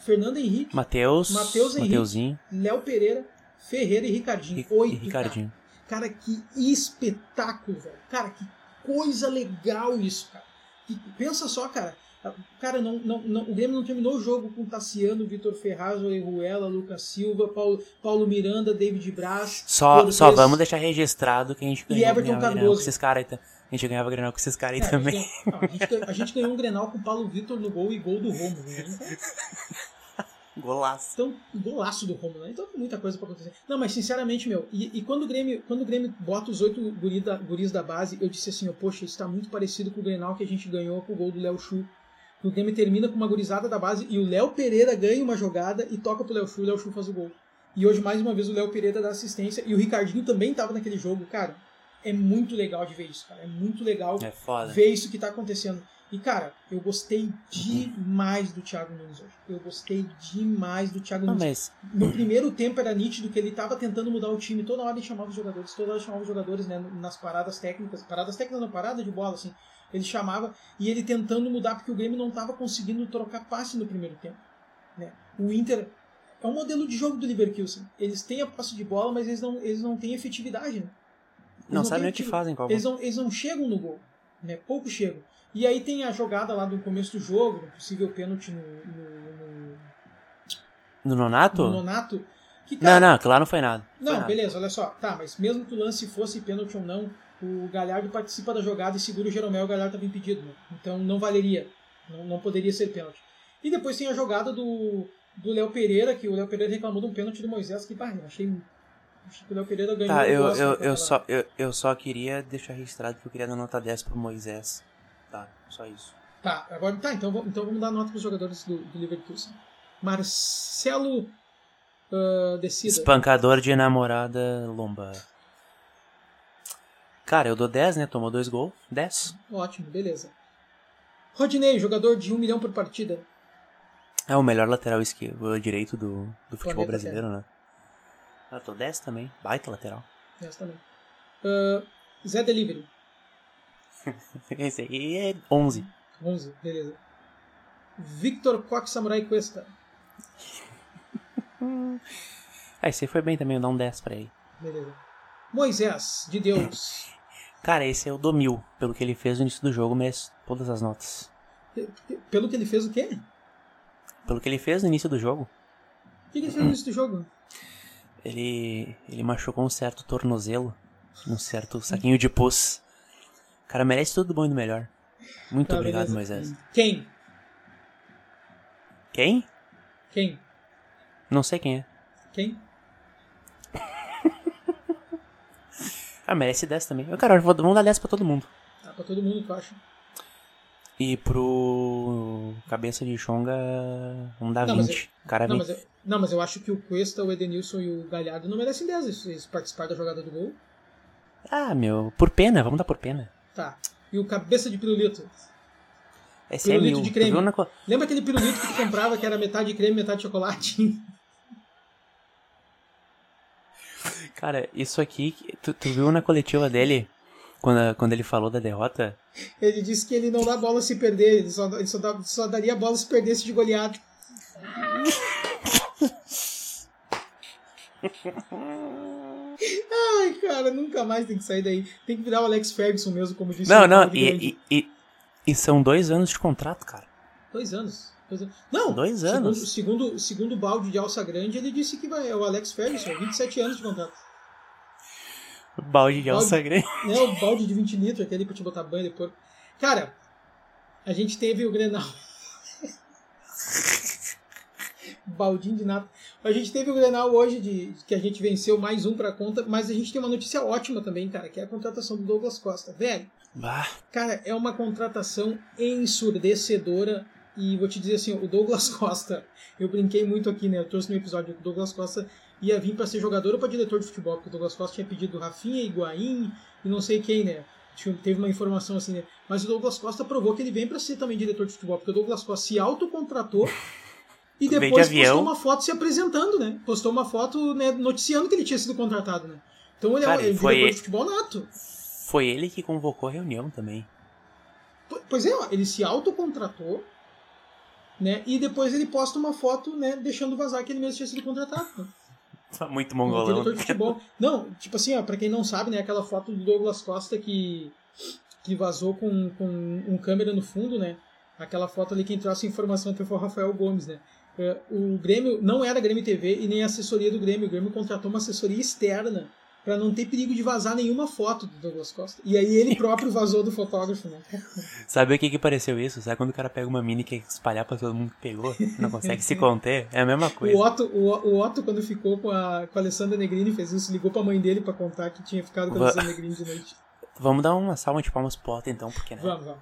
Fernando Henrique, Matheus. Matheus Henrique. Mateuzinho Léo Pereira, Ferreira e Ricardinho. e, Oito. e Ricardinho. Cara. que espetáculo, velho. Cara, que coisa legal isso, cara. E pensa só, cara. Cara, não, não, não, o Grêmio não terminou o jogo com Tassiano, Vitor Ferraz, Orejuela, Lucas Silva, Paulo, Paulo Miranda, David Braz. Só, só vamos deixar registrado que a gente E ganhava, Everton Grenal com Cardoso. esses caras aí. A gente ganhava Grenal com esses caras aí É, também. ganhou, a, gente, ganhou- a gente ganhou um Grenal com o Paulo Vitor no gol e gol do Romulo. Né? Golaço. Então, golaço do Romulo, né? Então tem muita coisa pra acontecer. Não, mas sinceramente, meu, e, e quando, o Grêmio, quando o Grêmio bota os oito guri da- guris da base, eu disse assim, ó, poxa, isso tá muito parecido com o Grenal que a gente ganhou com o gol do Léo Chu. O Grêmio termina com uma gurizada da base e o Léo Pereira ganha uma jogada e toca pro Léo Chu o Léo Chu faz o gol. E hoje, mais uma vez, o Léo Pereira dá assistência e o Ricardinho também tava naquele jogo. Cara, é muito legal de ver isso, cara. É muito legal É ver isso que tá acontecendo. E, cara, eu gostei demais do Thiago Nunes hoje. Eu gostei demais do Thiago Não, Nunes. mas No primeiro tempo era nítido que ele tava tentando mudar o time. Toda hora ele chamava os jogadores, toda hora ele chamava os jogadores, né, nas paradas técnicas. Paradas técnicas não, parada de bola, assim. Ele chamava e ele tentando mudar porque o Grêmio não tava conseguindo trocar passe no primeiro tempo. Né? O Inter é um modelo de jogo do Leverkusen. Eles têm a posse de bola, mas eles não, eles não têm efetividade, né? Não sabe têm nem o que fazem qual Eles não, eles não chegam no gol, né? Pouco chegam. E aí tem a jogada lá do começo do jogo, do possível pênalti no, no, No no, Nonato? no Nonato. Que, Não, cara, não, que lá não foi nada. Foi não, nada. beleza, olha só. Tá, mas mesmo que o lance fosse pênalti ou não, o Galhardo participa da jogada e segura o Jeromel o Galhardo estava impedido. Né? Então não valeria. Não, não poderia ser pênalti. E depois tem a jogada do do Léo Pereira, que o Léo Pereira reclamou de um pênalti do Moisés, que, pá, eu achei, achei que o Léo Pereira ganhou. Tá, eu, eu, daquela- eu, só, eu, eu só queria deixar registrado que eu queria dar nota 10 pro Moisés. Tá, só isso. Tá, agora tá, então, vamos- então vamos dar nota para os jogadores do, do Leverkusen. Marcelo uh, Decida. Espancador de namorada lomba. Cara, eu dou 10, né? Tomou dois gols. 10. Ótimo, beleza. Rodinei, jogador de 1 milhão por partida. É o melhor lateral esquerdo, direito do, do futebol Planeta brasileiro, né? Ah, tô 10 também. Baita lateral. Essa também. Uh, Zé Delivery, Esse aí é 11. 11, beleza. Victor Koch Samurai Cuesta, Ah, esse aí foi bem também, eu dou um 10 pra ele. beleza. Moisés, de Deus. Cara, esse eu dou mil. Pelo que ele fez no início do jogo, merece todas as notas. Pelo que ele fez, o quê? Pelo que ele fez no início do jogo, O que ele fez no início do jogo? ele, ele machucou um certo tornozelo, um certo saquinho de pus. Cara merece tudo do bom e do melhor. Muito Tá, obrigado, beleza. Moisés. Quem? Quem? Quem? Não sei quem é. Quem? Ah, merece 10 também. Eu, cara, eu vou- vamos dar 10 pra todo mundo. Tá, Pra todo mundo, tu acha? E pro Cabeça de Chonga, um da Não, mas 20. Cara, Não vem- mas, eu, não, mas eu acho que o Cuesta, o Edenilson e o Galhardo não merecem 10 eles, eles participaram da jogada do gol. Ah, meu, por pena, vamos dar por pena. Tá. E o Cabeça de Pirulito. Esse é Pirulito mil. de creme. na Lembra aquele pirulito que tu comprava que era metade creme, metade chocolate? Cara, isso aqui, tu, tu viu na coletiva dele, quando, quando ele falou da derrota? Ele disse que ele não dá bola se perder, ele só, ele só, dá- só daria bola se perdesse de goleado. Ai, cara, nunca mais tem que sair daí. Tem que virar o Alex Ferguson mesmo, como disse Não, não, e, e, e, e são dois anos de contrato, cara. Dois anos. Dois anos. Não, Dois anos. Segundo, segundo, segundo o balde de alça grande, ele disse que vai, é o Alex Ferguson, 27 anos de contrato. Balde de Balde- alça grande. É o balde de 20 litros, aquele pra te botar banho depois. Cara, a gente teve o Grenal. Baldinho de nada. A gente teve o Grenal hoje, de, que a gente venceu mais um pra conta, mas a gente tem uma notícia ótima também, cara, que é a contratação do Douglas Costa. Velho, Bah, cara, é uma contratação ensurdecedora. E vou te dizer assim, o Douglas Costa, eu brinquei muito aqui, né? Eu trouxe no episódio que o Douglas Costa ia vir para ser jogador ou para diretor de futebol, porque o Douglas Costa tinha pedido Rafinha, Higuaín e não sei quem, né? Teve uma informação assim, né? Mas o Douglas Costa provou que ele vem para ser também diretor de futebol, porque o Douglas Costa se autocontratou e de depois avião. postou uma foto se apresentando, né? Postou uma foto né, noticiando que ele tinha sido contratado, né? Então ele Cara, é um foi ele- de futebol nato. foi ele que convocou a reunião também. Po- Pois é, ó, ele se autocontratou, né? E depois ele posta uma foto, né, deixando vazar que ele mesmo tinha sido contratado. Né? Tá muito mongolão. diretor de futebol. Não, tipo assim, ó, pra quem não sabe, né, aquela foto do Douglas Costa que, que vazou com, com um câmera no fundo, né? Aquela foto ali quem trouxe informação até foi o Rafael Gomes, né? O Grêmio não era Grêmio TV e nem a assessoria do Grêmio. O Grêmio contratou uma assessoria externa pra não ter perigo de vazar nenhuma foto do Douglas Costa. E aí ele próprio vazou do fotógrafo, né? Sabe o que que pareceu isso? Sabe quando o cara pega uma mini e quer espalhar pra todo mundo que pegou? Não consegue se conter? É a mesma coisa. O Otto, o, o Otto, quando ficou com a, com a Alessandra Negrini, fez isso, ligou pra mãe dele pra contar que tinha ficado com a Alessandra Negrini de noite. Vamos dar uma salva de palmas pro Otto então, porque né? Vamos, vamos.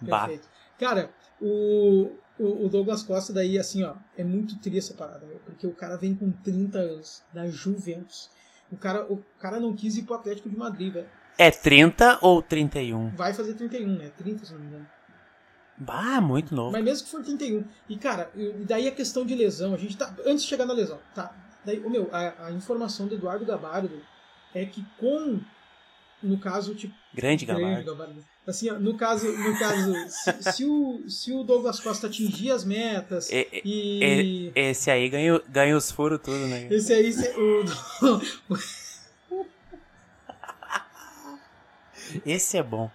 Bah. Perfeito. Cara, o, o, o Douglas Costa daí, assim, ó, é muito triste essa parada, meu, porque o cara vem com 30 anos, da Juventus. O cara, o cara não quis ir pro Atlético de Madrid, velho. É 30 ou 31? Vai fazer 31, né? 30, se não me engano. Bah, muito novo. Mas mesmo que for 31. E, cara, e daí a questão de lesão, a gente tá. Antes de chegar na lesão, tá? Daí, o meu, a, a informação do Eduardo Gabardo é que com. No caso, tipo. Grande Grande gabardo. Assim, no caso, no caso se, se o, se o Douglas Costa atingir as metas E- esse aí ganha, ganha os furos tudo, né? Esse aí, se- o, Esse é bom.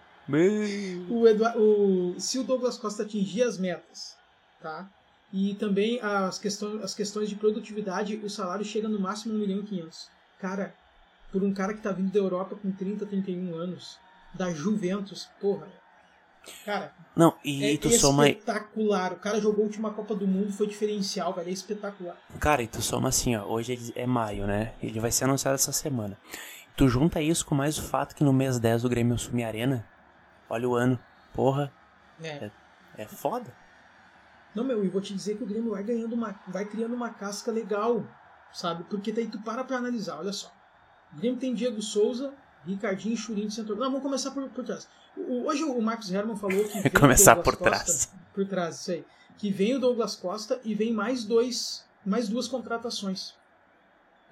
o, Edua- o- se o Douglas Costa atingir as metas, tá? E também as questões, as questões de produtividade, o salário chega no máximo 1 milhão e 500. Cara, por um cara que tá vindo da Europa com 30, 31 anos, da Juventus, porra. Cara, Não, e, é tu soma. espetacular. O cara jogou a última Copa do Mundo, foi diferencial, velho. É espetacular. Cara, e tu soma assim, ó. Hoje é maio, né? Ele vai ser anunciado essa semana. Tu junta isso com mais o fato que no mês 10 o Grêmio assume a arena. Olha o ano. Porra, É. é foda. Não, meu, e vou te dizer que o Grêmio vai ganhando uma. vai criando uma casca legal, sabe? Porque daí tu para pra analisar, olha só. O Grêmio tem Diego Souza, Ricardinho e Churinho de centro. Não, vamos começar por, por trás. O- hoje o Marcos Herman falou que. Começar por Costa- trás. Por trás, isso aí. Que vem o Douglas Costa e vem mais dois. Mais duas contratações.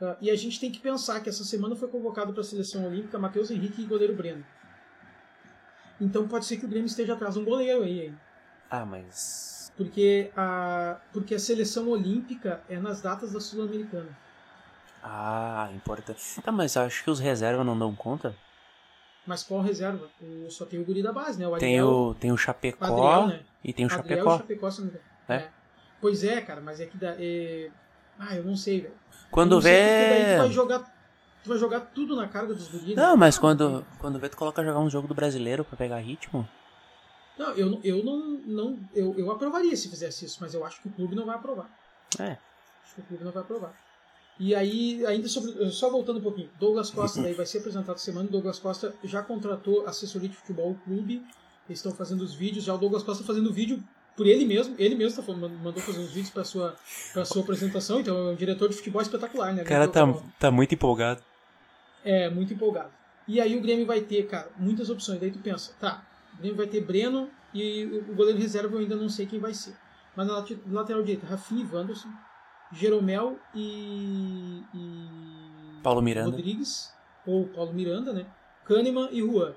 Ah, e a gente tem que pensar que essa semana foi convocado para a seleção olímpica Matheus Henrique e goleiro Breno. Então pode ser que o Grêmio esteja atrás de um goleiro aí, hein? Ah, mas. Porque a, porque a seleção olímpica é nas datas da Sul-Americana. Ah, importante. Tá, mas acho que os reservas não dão conta. Mas qual reserva? O, só tem o guri da base, né? O Tem Adriel, o, tem o Chapecó Adriel, né? e tem o Adriel Chapecó. e Chapecó, se não. É. É. Pois é, cara, mas é que dá. É... Ah, eu não sei, velho. Quando sei daí vê. tu vai jogar. Tu vai jogar tudo na carga dos guris. né? Não, mas quando, quando vê, tu coloca jogar um jogo do brasileiro pra pegar ritmo. Não, eu, não- eu não. não eu, eu aprovaria se fizesse isso, mas eu acho que o clube não vai aprovar. É. Acho que o clube não vai aprovar. E aí, ainda sobre. Só voltando um pouquinho, Douglas Costa daí vai ser apresentado semana. Douglas Costa já contratou assessoria de futebol clube. Eles estão fazendo os vídeos. Já o Douglas Costa fazendo vídeo por ele mesmo. Ele mesmo tá, mandou fazer os vídeos para sua, pra sua apresentação. Então é um diretor de futebol espetacular, né? O cara tá, tá muito empolgado. É, muito empolgado. E aí o Grêmio vai ter, cara, muitas opções. Daí tu pensa, tá, o Grêmio vai ter Breno e o goleiro reserva eu ainda não sei quem vai ser. Mas na lateral direita, Rafinha e Wanderson, Jeromel e, e. Paulo Miranda. Rodrigues, ou Paulo Miranda, né? Kahneman e Juan.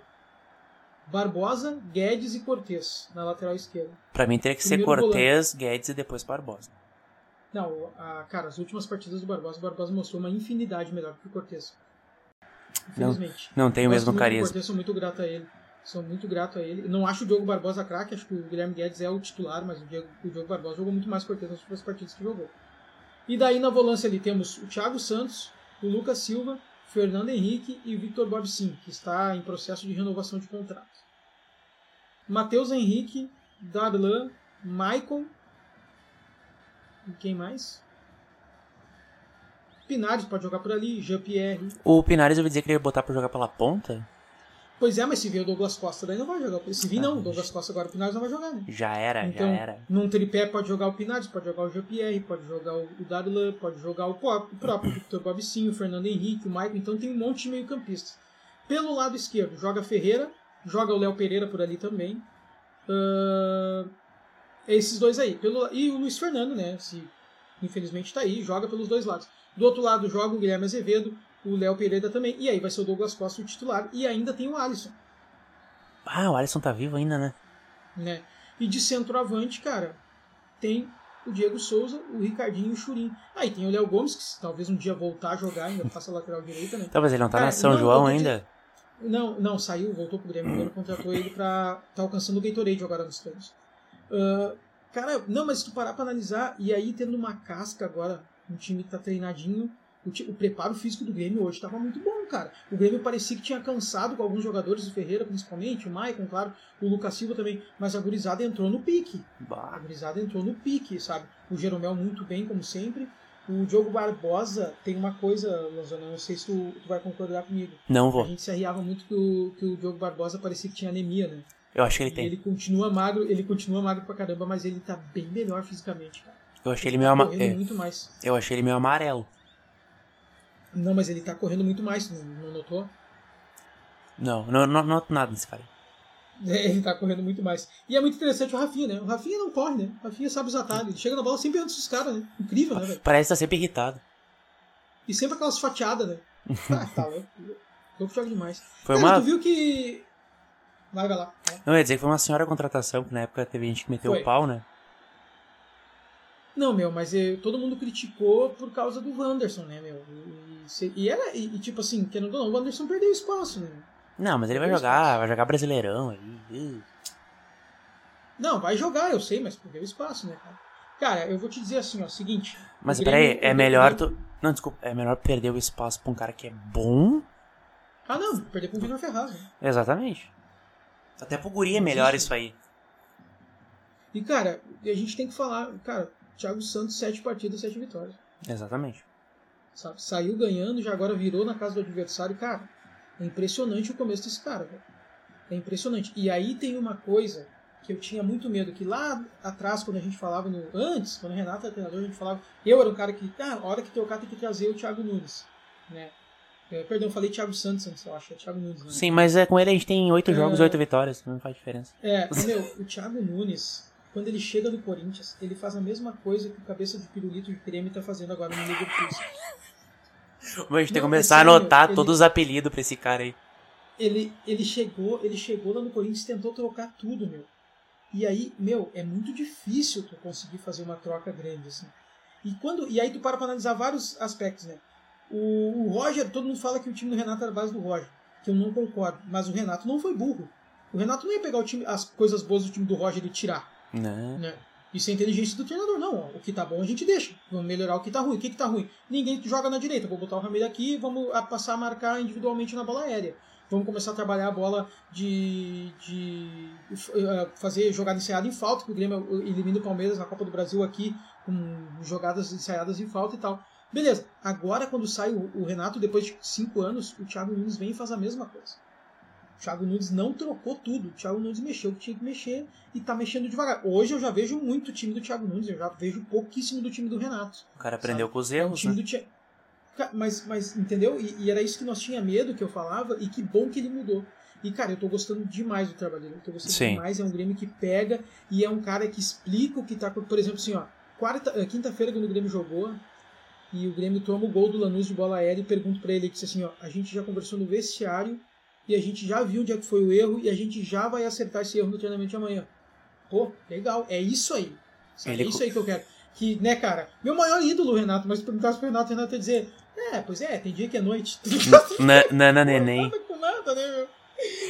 Barbosa, Guedes e Cortez na lateral esquerda. Pra mim teria que Primeiro ser Cortez, Guedes e depois Barbosa. Não, a, cara, as últimas partidas do Barbosa, o Barbosa mostrou uma infinidade melhor que o Cortez. Infelizmente. Não, não tem o mesmo carisma. Cortez, sou muito grato a ele. Sou muito grato a ele. Não acho o Diogo Barbosa craque, acho que o Guilherme Guedes é o titular, mas o Diogo, o Diogo Barbosa jogou muito mais Cortez nas últimas partidas que jogou. E daí na volância ali temos o Thiago Santos, o Lucas Silva, Fernando Henrique e o Victor Bobsin, que está em processo de renovação de contrato. Matheus Henrique, Darlan, Maicon e quem mais? Pinares pode jogar por ali, Jean-Pierre. O Pinares eu ouvi dizer que ele ia botar pra jogar pela ponta? Pois é, mas se vier o Douglas Costa, daí não vai jogar. Se vir, não, o Douglas Costa agora o Pinares não vai jogar, né? Já era, então, já era. Num tripé pode jogar o Pinares, pode jogar o Jean-Pierre, pode jogar o Darlan, pode jogar o próprio Victor Bobicinho, o Fernando Henrique, o Maicon. Então tem um monte de meio-campistas. Pelo lado esquerdo, joga Ferreira, joga o Léo Pereira por ali também. Uh, esses dois aí. Pelo, e o Luiz Fernando, né? Se infelizmente está aí, joga pelos dois lados. Do outro lado joga o Guilherme Azevedo, o Léo Pereira também, e aí vai ser o Douglas Costa o titular, e ainda tem o Alisson. Ah, o Alisson tá vivo ainda, né? né? E de centroavante, cara, tem o Diego Souza, o Ricardinho e o Churim. Aí tem o Léo Gomes, que talvez um dia voltar a jogar, ainda faça lateral direita, né? Talvez ele não tá cara, na São não, João ainda? Não, não, saiu, voltou pro Grêmio, agora contratou ele pra tá alcançando o Gatorade agora nos treinos. Uh, cara, não, mas se tu parar pra analisar, e aí tendo uma casca agora um time que tá treinadinho. O, preparo físico do Grêmio hoje estava muito bom, cara. O Grêmio parecia que tinha cansado com alguns jogadores, o Ferreira principalmente, o Maicon, claro, o Lucas Silva também, mas a gurizada entrou no pique. Bah. A gurizada entrou no pique, sabe? O Jeromel muito bem, como sempre. O Diogo Barbosa tem uma coisa, Lanzona, não sei se tu, tu, vai concordar comigo. Não vou. A gente se arriava muito que o, que o Diogo Barbosa parecia que tinha anemia, né? Eu acho que ele tem. Ele continua magro, ele continua magro pra caramba, mas ele tá bem melhor fisicamente, cara. Eu achei ele meio amarelo. É, muito mais. Eu achei ele meio amarelo. Não, mas ele tá correndo muito mais, não, não notou? Não, não, não noto nada nesse cara. É, ele tá correndo muito mais. E é muito interessante o Rafinha, né? O Rafinha não corre, né? O Rafinha sabe os atalhos. Ele chega na bola sempre antes dos caras, né? Incrível, né, velho? Parece estar tá sempre irritado. E sempre aquelas fatiadas, né? ah, tá louco. Louco joga demais. Foi Cara, uma... tu viu que. Vai, vai lá. Não, eu ia dizer que foi uma senhora contratação, que na época teve gente que meteu foi. o pau, né? Não, meu, mas eu, todo mundo criticou por causa do Wanderson, né, meu? E, e, era, e, tipo assim, querendo ou não, o Wanderson perdeu espaço, né? Não, mas ele vai jogar, espaço. vai jogar Brasileirão aí. Não, vai jogar, eu sei, mas perdeu espaço, né, cara? Cara, eu vou te dizer assim, ó, seguinte. Mas peraí, é melhor tu. Não, desculpa, é melhor perder o espaço pra um cara que é bom. Ah, não, perder pro Vitor Ferraz, né? Exatamente. Até pro Guri é melhor isso aí. E, cara, a gente tem que falar, cara, Thiago Santos, sete partidas, sete vitórias. Exatamente. Sabe? Saiu ganhando, já agora virou na casa do adversário. Cara, é impressionante o começo desse cara, velho. É impressionante. E aí tem uma coisa que eu tinha muito medo, que lá atrás, quando a gente falava no. Antes, quando o Renato era treinador, a gente falava. Eu era um cara que, ah, a hora que trocar tem que trazer o Thiago Nunes. Né? É, perdão, eu falei Thiago Santos antes, eu acho. É Thiago Nunes. Né? Sim, mas é, com ele a gente tem oito é... jogos, oito vitórias. Não faz diferença. É, meu, o Thiago Nunes, quando ele chega no Corinthians, ele faz a mesma coisa que o cabeça de pirulito de creme tá fazendo agora no Liverpool. Mas a gente tem que começar a anotar ele, todos os apelidos pra esse cara aí. Ele, ele chegou, ele chegou lá no Corinthians e tentou trocar tudo, meu. E aí, meu, é muito difícil tu conseguir fazer uma troca grande, assim. E, quando, e aí tu para pra analisar vários aspectos, né? O, o Roger, todo mundo fala que o time do Renato era a base do Roger, que eu não concordo. Mas o Renato não foi burro. O Renato não ia pegar o time, as coisas boas do time do Roger e tirar. Não. Né? Isso é inteligência do treinador. Não, ó, o que tá bom a gente deixa. Vamos melhorar o que tá ruim. O que, que tá ruim? Ninguém joga na direita. Vou botar o Ramiro aqui vamos passar a marcar individualmente na bola aérea. Vamos começar a trabalhar a bola de, de uh, fazer jogada ensaiada em falta, que o Grêmio elimina o Palmeiras na Copa do Brasil aqui, com jogadas ensaiadas em falta e tal. Beleza. Agora, quando sai o, o Renato, depois de cinco anos, o Thiago Nunes vem e faz a mesma coisa. O Thiago Nunes não trocou tudo. O Thiago Nunes mexeu o que tinha que mexer e tá mexendo devagar. Hoje eu já vejo muito o time do Thiago Nunes, eu já vejo pouquíssimo do time do Renato. O cara aprendeu sabe? com os É um erros, time né? Thi- Mas, mas entendeu? E, e era isso que nós tinha medo que eu falava, e que bom que ele mudou. E, cara, eu tô gostando demais do trabalho dele. Eu tô gostando Sim. demais. É um Grêmio que pega e é um cara que explica o que tá. Por exemplo, assim, ó. Quarta, eh, quinta-feira, quando o Grêmio jogou, e o Grêmio toma o gol do Lanús de bola aérea e pergunto pra ele que assim, ó, a gente já conversou no vestiário e a gente já viu onde é que foi o erro e a gente já vai acertar esse erro no treinamento de amanhã. Pô, legal, é isso aí. Sabe? É isso aí que eu quero. Que, né, cara, meu maior ídolo, Renato, mas se perguntasse pro Renato, o Renato ia dizer, é, pois é, tem dia que é noite. Na- Nana Neném. Nada com nada, né, meu?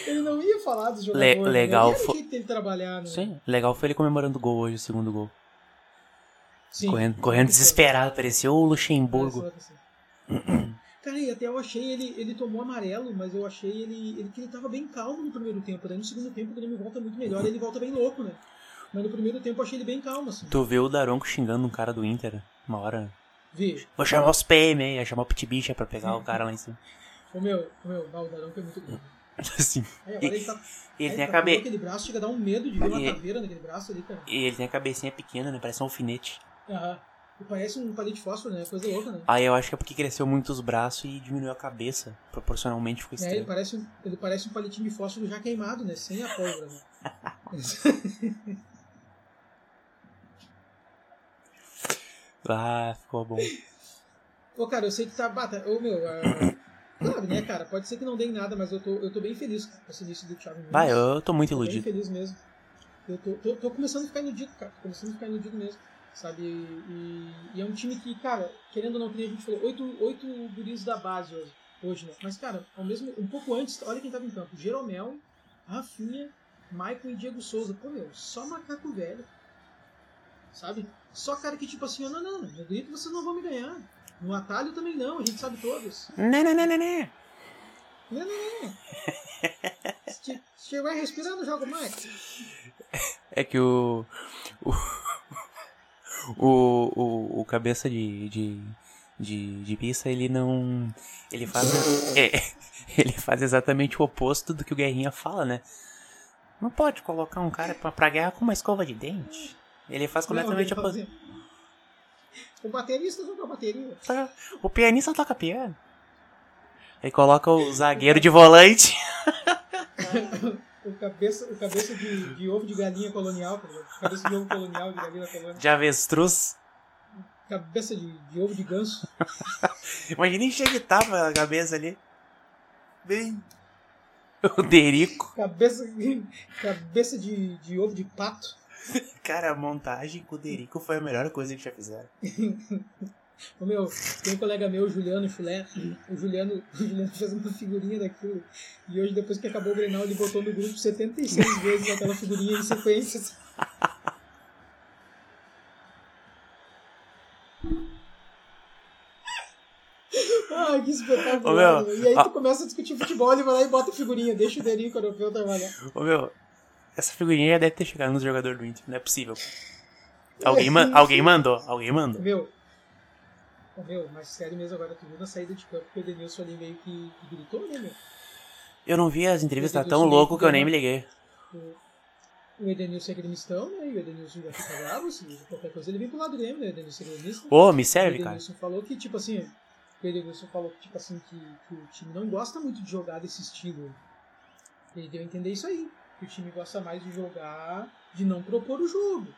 Ele não ia falar dos Le- jogadores. legal né? Ele era fo- o jeito dele trabalhar, né? Sim, legal foi ele comemorando o gol hoje, o segundo gol. Sim. Correndo, correndo desesperado, parecia o Luxemburgo. Assim. Cara, e até eu achei ele, ele tomou amarelo, mas eu achei ele, ele que ele tava bem calmo no primeiro tempo. Daí no segundo tempo o Grêmio volta muito melhor, ele volta bem louco, né? Mas no primeiro tempo eu achei ele bem calmo, assim. Tu vê o Daronco xingando um cara do Inter uma hora. Veja. Vou chamar os PM aí, chamar o Pitbicha pra pegar o cara lá em cima. O meu, o meu, não, o Daronco é muito grande. Assim. Aí agora ele tá. Ele tem a tá com cabe... aquele braço, chega a dar um medo de ver uma caveira naquele braço ali, cara. e ele tem a cabecinha pequena, né? Parece um alfinete. Aham. Parece um palito de fósforo, né? Coisa louca, né? Aí eu acho que é porque cresceu muito os braços e diminuiu a cabeça. Proporcionalmente ficou É, ele estranho. parece, ele parece um palitinho de fósforo já queimado, né? Sem a pólvora, né? Ah, ficou bom. Ô, cara, eu sei que tá. Bata, ô, meu. ah, claro, né, cara? Pode ser que não dê em nada, mas eu tô, eu tô bem feliz com esse início do Thiago Nunes. Vai, eu tô muito Tô bem iludido. feliz mesmo. Eu tô, tô, tô começando a ficar iludido, cara. Tô começando a ficar iludido mesmo. Sabe? E, e é um time que, cara, querendo ou não, que a gente falou, oito, oito guris da base hoje, hoje, né? Mas, cara, ao mesmo, um pouco antes, olha quem tava em campo: Jeromel, Rafinha, Maicon e Diego Souza. Pô, meu, só macaco velho. Sabe? Só cara que, tipo assim, ó, não, não, no grito vocês não vão me ganhar. No atalho também não, a gente sabe todos. Né, né, né, né, né. Não, não, não. Se se estiver respirando, joga mais. É que o. O, o, o, o cabeça de, de, de, de pista, ele não. Ele faz. é, ele faz exatamente o oposto do que o Guerrinha fala, né? Não pode colocar um cara pra, pra guerra com uma escova de dente. Ele faz completamente Não, oposto. ele assim, O baterista joga bateria. Tá. O pianista toca piano. Aí coloca o zagueiro de volante. O cabeça, o cabeça de, de ovo de galinha colonial, tá ligado? Cabeça de ovo colonial de galinha colônia. De avestruz. Cabeça de, de ovo de ganso. Imagina encher de tapa na cabeça ali. Bem. O Derico. Cabeça, cabeça de, de ovo de pato. Cara, a montagem com o Derico foi a melhor coisa que já fizeram. O meu, tem um colega meu, o Juliano Chulé. O Juliano, o Juliano fez uma figurinha daquilo. E hoje, depois que acabou o Grenal, ele botou no grupo 76 vezes aquela figurinha em sequência. Ai, que espetáculo. Meu, e aí tu a- começa a discutir futebol, ele vai lá e bota a figurinha, deixa o Derico europeu trabalhar. Ô meu, essa figurinha já deve ter chegado nos jogadores do Inter, não é possível. Alguém, ma alguém mandou, alguém mandou. Meu, meu, mas sério mesmo agora, tu viu na saída de campo que o Edenilson ali meio que, que gritou, né, meu? Eu não vi as entrevistas, tá tão louco que eu nem me liguei. O, o Edenilson é gremistão, né? E o Edenilson já fica bravo, se qualquer coisa ele vem pro lado do Grêmio, né? O Edenilson é gremista. Ô, me o serve, cara. Edenilson falou que, tipo assim, o Edenilson falou que, tipo assim, que, que o time não gosta muito de jogar desse estilo. Ele deu a entender isso aí. Que o time gosta mais de jogar, de não propor o jogo.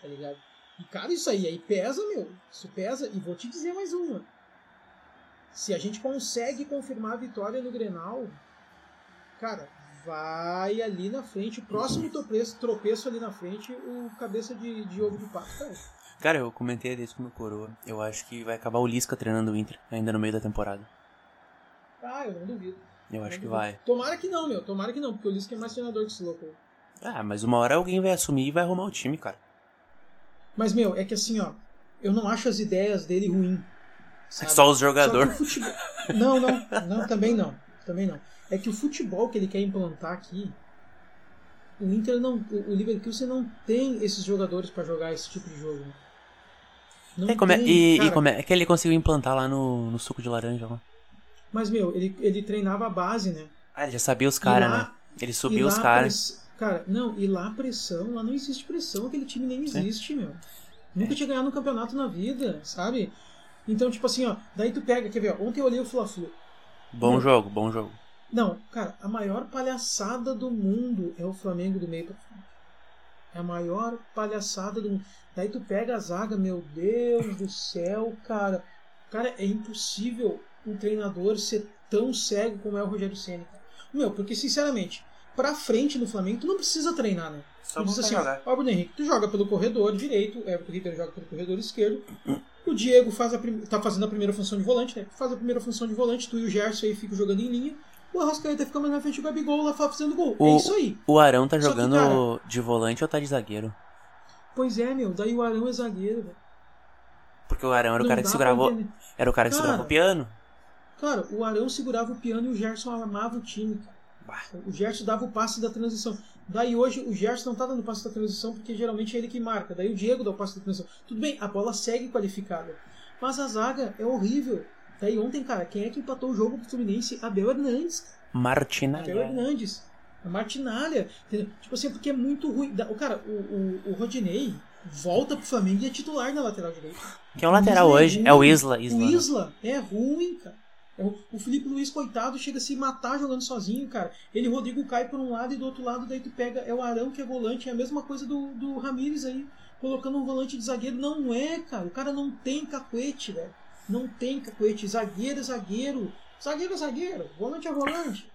Tá ligado? E, cara, isso aí, aí pesa, meu. Isso pesa. E vou te dizer mais uma. Se a gente consegue confirmar a vitória no Grenal, cara, vai ali na frente, o próximo tropeço, tropeço ali na frente, o cabeça de, de ovo de pato, cara. Cara, eu comentei desse com o meu coroa. Eu acho que vai acabar o Lisca treinando o Inter ainda no meio da temporada. Ah, eu não duvido. Eu Não acho que vai. Tomara que não, meu. Tomara que não, porque o Lisca é mais treinador que esse louco. Ah, mas uma hora alguém vai assumir e vai arrumar o time, cara. Mas, meu, é que assim, ó, eu não acho as ideias dele ruim. sabe? Só os jogadores. futebol... Não, não, não, também não. Também não. É que o futebol que ele quer implantar aqui, o Inter não. O o Leverkusen não tem esses jogadores pra jogar esse tipo de jogo. Não É, como é, tem, e, e como é que ele conseguiu implantar lá no, no suco de laranja lá? Mas, meu, ele, ele treinava a base, né? Ah, ele já sabia os caras, né? Ele subiu os caras. Cara, não, e lá a pressão, lá não existe pressão, aquele time nem existe, meu. Nunca tinha ganhado um campeonato na vida, sabe? Então, tipo assim, ó, daí tu pega, quer ver, ó, ontem eu olhei o Fla-Flu. Bom jogo, bom jogo. Não, cara, a maior palhaçada do mundo é o Flamengo do meio pra frente. É a maior palhaçada do mundo. Daí tu pega a zaga, meu Deus do céu, cara. Cara, é impossível um treinador ser tão cego como é o Rogério Ceni. Meu, porque sinceramente, pra frente no Flamengo, tu não precisa treinar, né? Só tu diz assim, ó, jogar. ó, Bruno Henrique, tu joga pelo corredor direito, o Everton Ribeiro joga pelo corredor esquerdo. O Diego faz a prim... tá fazendo a primeira função de volante, né? Faz a primeira função de volante, tu e o Gerson aí ficam jogando em linha. O Arrascaeta fica mais na frente do Gabigol lá fazendo gol. O- É isso aí. O Arão tá Só que, jogando de volante ou tá de zagueiro? Pois é, meu. Daí o Arão é zagueiro, velho. Porque o Arão era o Não cara que segurava. o- entender. Era o cara que Cara. segurava o piano. Cara, o Arão segurava o piano e o Gerson amava o time, cara. O Gerson dava o passe da transição. Daí hoje o Gerson não tá dando o passe da transição porque geralmente é ele que marca. Daí o Diego dá o passe da transição. Tudo bem, a bola segue qualificada. Mas a zaga é horrível. Daí ontem, cara, quem é que empatou o jogo pro Fluminense? Abel Hernandes. Martina. Abel Hernandes. A Martinalha. Entendeu? Tipo assim, porque é muito ruim. O cara, o, o, o Rodinei volta pro Flamengo e é titular na lateral direita. Quem é o lateral Isla é hoje? ruim. É o Isla. Isla. O né? Isla é ruim, cara. É o- Felipe Luiz, coitado, chega a se matar jogando sozinho, cara. Ele o Rodrigo cai por um lado e do outro lado, daí tu pega. É o Arão que é volante, é a mesma coisa do, do Ramires aí, colocando um volante de zagueiro. Não é, cara. O cara não tem cacuete, velho. Não tem cacuete. Zagueiro é zagueiro. Zagueiro é zagueiro. Volante é volante.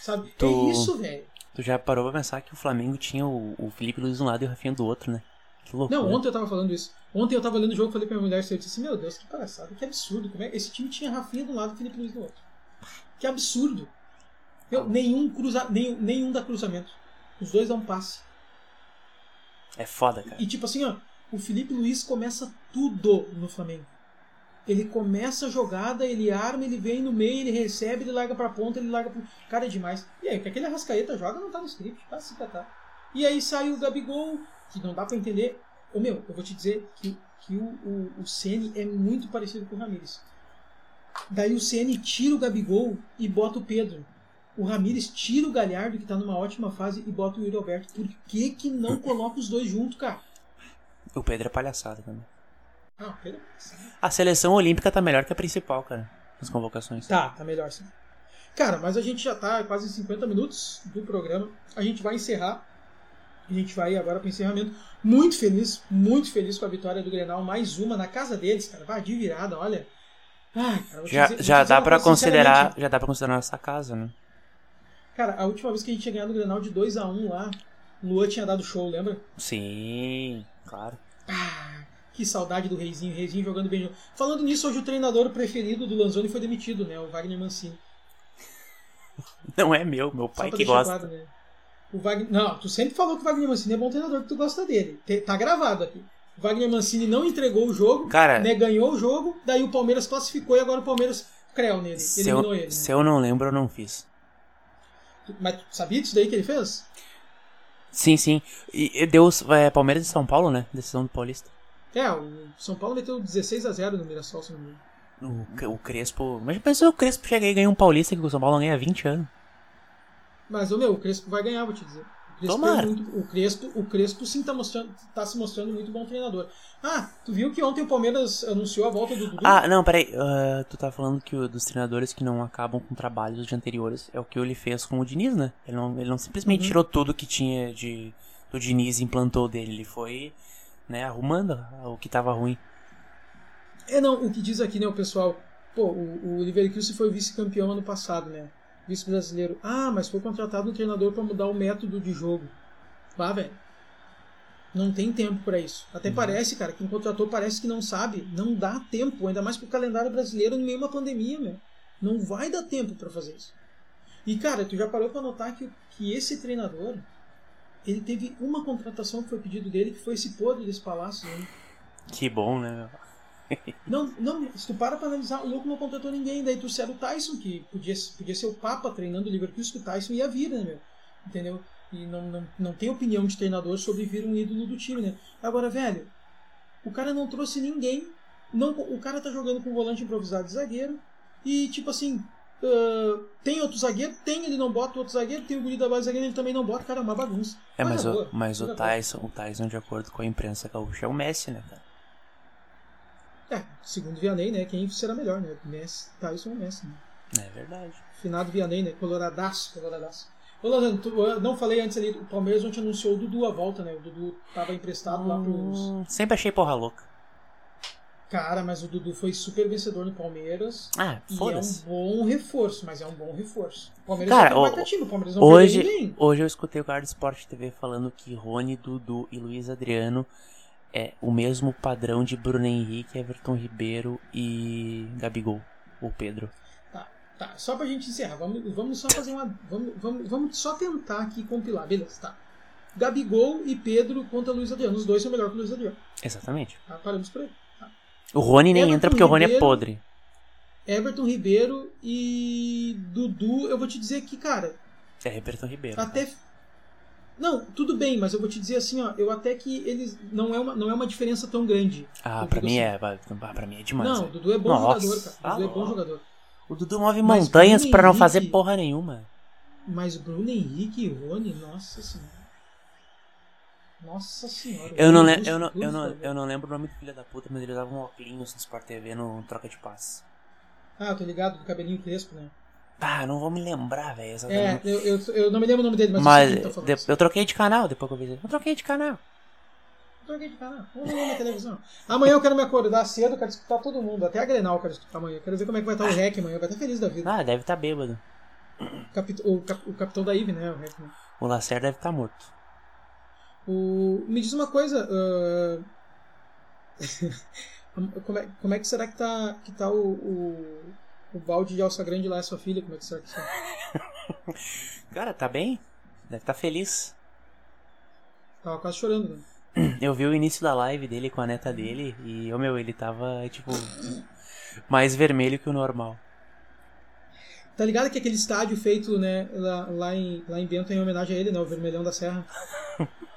Sabe? Tu- É isso, velho. Tu já parou pra pensar que o Flamengo tinha o, o Felipe Luiz de um lado e o Rafinha do outro, né? Que loucura. Não, ontem eu tava falando isso. Ontem eu tava lendo o jogo e falei pra minha mulher, eu disse meu Deus, que palhaçada, que absurdo. Como é? Esse time tinha Rafinha de um lado e Felipe Luiz do outro. Que absurdo. Meu, nenhum, cruza, nenhum, nenhum dá cruzamento. Os dois dão passe. É foda, cara. E tipo assim, ó, o Felipe Luiz começa tudo no Flamengo. Ele começa a jogada, ele arma, ele vem no meio, ele recebe, ele larga pra ponta, ele larga pro. Cara, é demais. E aí, o que aquele Arrascaeta joga não tá no script, tá se catar. E aí sai o Gabigol, que não dá pra entender. Ô meu, eu vou te dizer que, que o, o, o Ceni é muito parecido com o Ramires. Daí o Ceni tira o Gabigol e bota o Pedro. O Ramires tira o Galhardo, que tá numa ótima fase, e bota o Yuri Alberto. Por que que não coloca os dois juntos, cara? O Pedro é palhaçada também. Ah, Pedro. A seleção olímpica tá melhor que a principal, cara. Nas convocações. Tá, tá melhor sim. Cara, mas a gente já tá quase em 50 minutos do programa. A gente vai encerrar. A gente vai agora para encerramento. Muito feliz, muito feliz com a vitória do Grenal. Mais uma na casa deles, cara. Vai de virada, olha. Ai, cara, Já, dizer- já dá pra considerar. Já dá pra considerar nossa casa, né? Cara, a última vez que a gente tinha ganhado o Grenal de 2x1 lá, o Luan tinha dado show, lembra? Sim, claro. Ah, que saudade do Reizinho, Reizinho jogando bem. Falando nisso, hoje o treinador preferido do Lanzoni foi demitido, né? O Wagner Mancini. Não é meu, meu pai que gosta. claro, né? O Wagner... Não, tu sempre falou que o Wagner Mancini é bom treinador, que tu gosta dele. Tá gravado aqui. O Wagner Mancini não entregou o jogo, Cara, né? ganhou o jogo, daí o Palmeiras classificou e agora o Palmeiras creu nele, se eliminou eu, ele. né? se eu não lembro, eu não fiz. Mas tu sabia disso daí que ele fez? Sim, sim. E, e deu é, Palmeiras e São Paulo, né? Decisão do Paulista. É, o São Paulo meteu 16 a 0 no Mirassol, se não me engano. O, o Crespo. Mas pensou o Crespo chega aí e ganha um Paulista que o São Paulo não ganha há 20 anos. Mas, meu, o Crespo vai ganhar, vou te dizer. O Crespo, Tomara. é muito- o Crespo, o Crespo sim tá, mostrando, tá se mostrando muito bom treinador. Ah, tu viu que ontem o Palmeiras anunciou a volta do Dudu? Ah, não, peraí. ah, tu tá falando que o, dos treinadores que não acabam com trabalhos de anteriores é o que ele fez com o Diniz, né? Ele não, ele não simplesmente Uhum. tirou tudo que tinha de do Diniz e implantou dele. Ele foi, né, arrumando o que tava ruim. É, não, o que diz aqui, né, o pessoal, pô, o, o Leverkusen foi vice-campeão ano passado, né? Vice-brasileiro. Ah, mas foi contratado um treinador pra mudar o método de jogo. Vá, velho. Não tem tempo pra isso. Até parece, cara, quem contratou parece que não sabe. Não dá tempo, ainda mais pro calendário brasileiro em meio a uma pandemia, meu. Não vai dar tempo pra fazer isso. E, cara, tu já parou pra notar que, que esse treinador, ele teve uma contratação que foi pedido dele, que foi esse podre desse palácio, né? Que bom, né? Não, não, se tu para pra analisar, o louco não contratou ninguém. Daí trouxeram o Tyson, que podia, podia ser o Papa treinando o Liverpool, que o Tyson ia vir, né, meu? Entendeu? E não, não, não tem opinião de treinador sobre vir um ídolo do time, né? Agora, velho, o cara não trouxe ninguém não, o cara tá jogando com volante improvisado de zagueiro e, tipo assim, uh, tem outro zagueiro, tem, ele não bota outro zagueiro, tem o guri da base zagueiro, ele também não bota, cara, é uma bagunça. É, mas, Coisa o, mas o. Tyson, o Tyson, de acordo com a imprensa gaúcha, é o Messi, né, cara? É, segundo Vianney, né, quem será melhor, né, Messi, Tyson ou Messi, né? É verdade. Finado Vianney, né, coloradaço, coloradaço. Ô, Leandro, tu- não falei antes ali, o Palmeiras ontem anunciou o Dudu a volta, né, o Dudu tava emprestado lá pros... Hum, sempre achei porra louca. Cara, mas o Dudu foi super vencedor no Palmeiras. Ah, E é um bom reforço, mas é um bom reforço. O Palmeiras Cara, não tem o- o Palmeiras não Hoje, ninguém. hoje eu escutei o cara do Sport TV falando que Rony, Dudu e Luiz Adriano é o mesmo padrão de Bruno Henrique, Everton Ribeiro e Gabigol, ou Pedro. Tá, tá. Só pra gente encerrar, vamos, vamos só fazer uma. Vamos, vamos, vamos só tentar aqui compilar, beleza, tá. Gabigol e Pedro contra Luiz Adriano. Os dois são melhores que o Luiz Adriano. Exatamente. Tá? Paramos por aí. O Rony nem Everton entra porque o Rony é Ribeiro- podre. Everton Ribeiro e Dudu, eu vou te dizer que, cara, É Everton Ribeiro. até. Não, tudo bem, mas eu vou te dizer assim, ó, eu até que eles. Não é uma, não é uma diferença tão grande. Ah, digo mim assim, é. Pra mim é demais. Não, o velho. Dudu é bom Nossa, jogador, cara. O Dudu é bom jogador. O Dudu move Mas montanhas pra não fazer porra nenhuma. Mas Bruno Henrique e Rony, nossa senhora. Nossa senhora. Eu não, Rony le- eu, não, eu, não, eu não lembro o nome do filho da puta, mas ele usava um óculos no Sport TV no Troca de Passe. Ah, eu tô ligado, do cabelinho crespo, né? Ah, não vou me lembrar, velho, É, eu, eu, eu não me lembro o nome dele, mas, mas eu tá de- eu troquei de canal depois que eu vi ele. Eu troquei de canal. Troquei de canal. Vamos ver na televisão. Amanhã eu quero me acordar cedo, eu quero escutar todo mundo. Até a Grenal eu quero escutar amanhã. Quero ver como é que vai estar o REC amanhã. Vai estar feliz da vida. Ah, deve estar bêbado. O, capit- o cap- o capitão da IVE, né? O REC, né? O Lacer deve estar morto. O... Me diz uma coisa. ah, como, é, como é que será que tá, que tá o, o, o balde de alça grande lá, sua filha? Como é que será que está? Cara, tá bem? Deve estar feliz. Tava quase chorando, né? Eu vi o início da live dele com a neta dele e, ô meu, ele tava, tipo, mais vermelho que o normal. Tá ligado que aquele estádio feito, né, lá, lá, em, lá em Bento em homenagem a ele, né? O Vermelhão da Serra.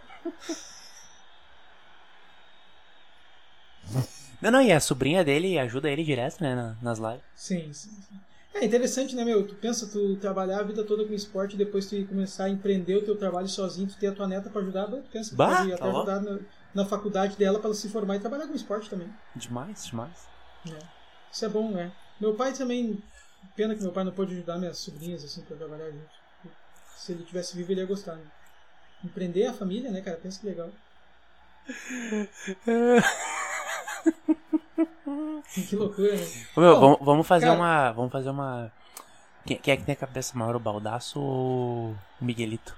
Não, não, e a sobrinha dele ajuda ele direto, né, na- nas lives. Sim, sim, sim. É interessante, né, meu? Tu pensa tu trabalhar a vida toda com esporte e depois tu começar a empreender o teu trabalho sozinho, tu ter a tua neta pra ajudar, tu pensa que Bah, pode tá até ajudar na, na faculdade dela pra ela se formar e trabalhar com esporte também. Demais, demais. né? Isso é bom, né? Meu pai também. Pena que meu pai não pôde ajudar minhas sobrinhas assim pra trabalhar junto. Se ele tivesse vivo, ele ia gostar, né? Empreender a família, né, cara? Pensa que legal. que loucura, né? Ô, meu, Bom, vamos, vamos fazer cara- uma. Vamos fazer uma. Quem, quem é que tem a cabeça maior, o Baldaço ou o Miguelito?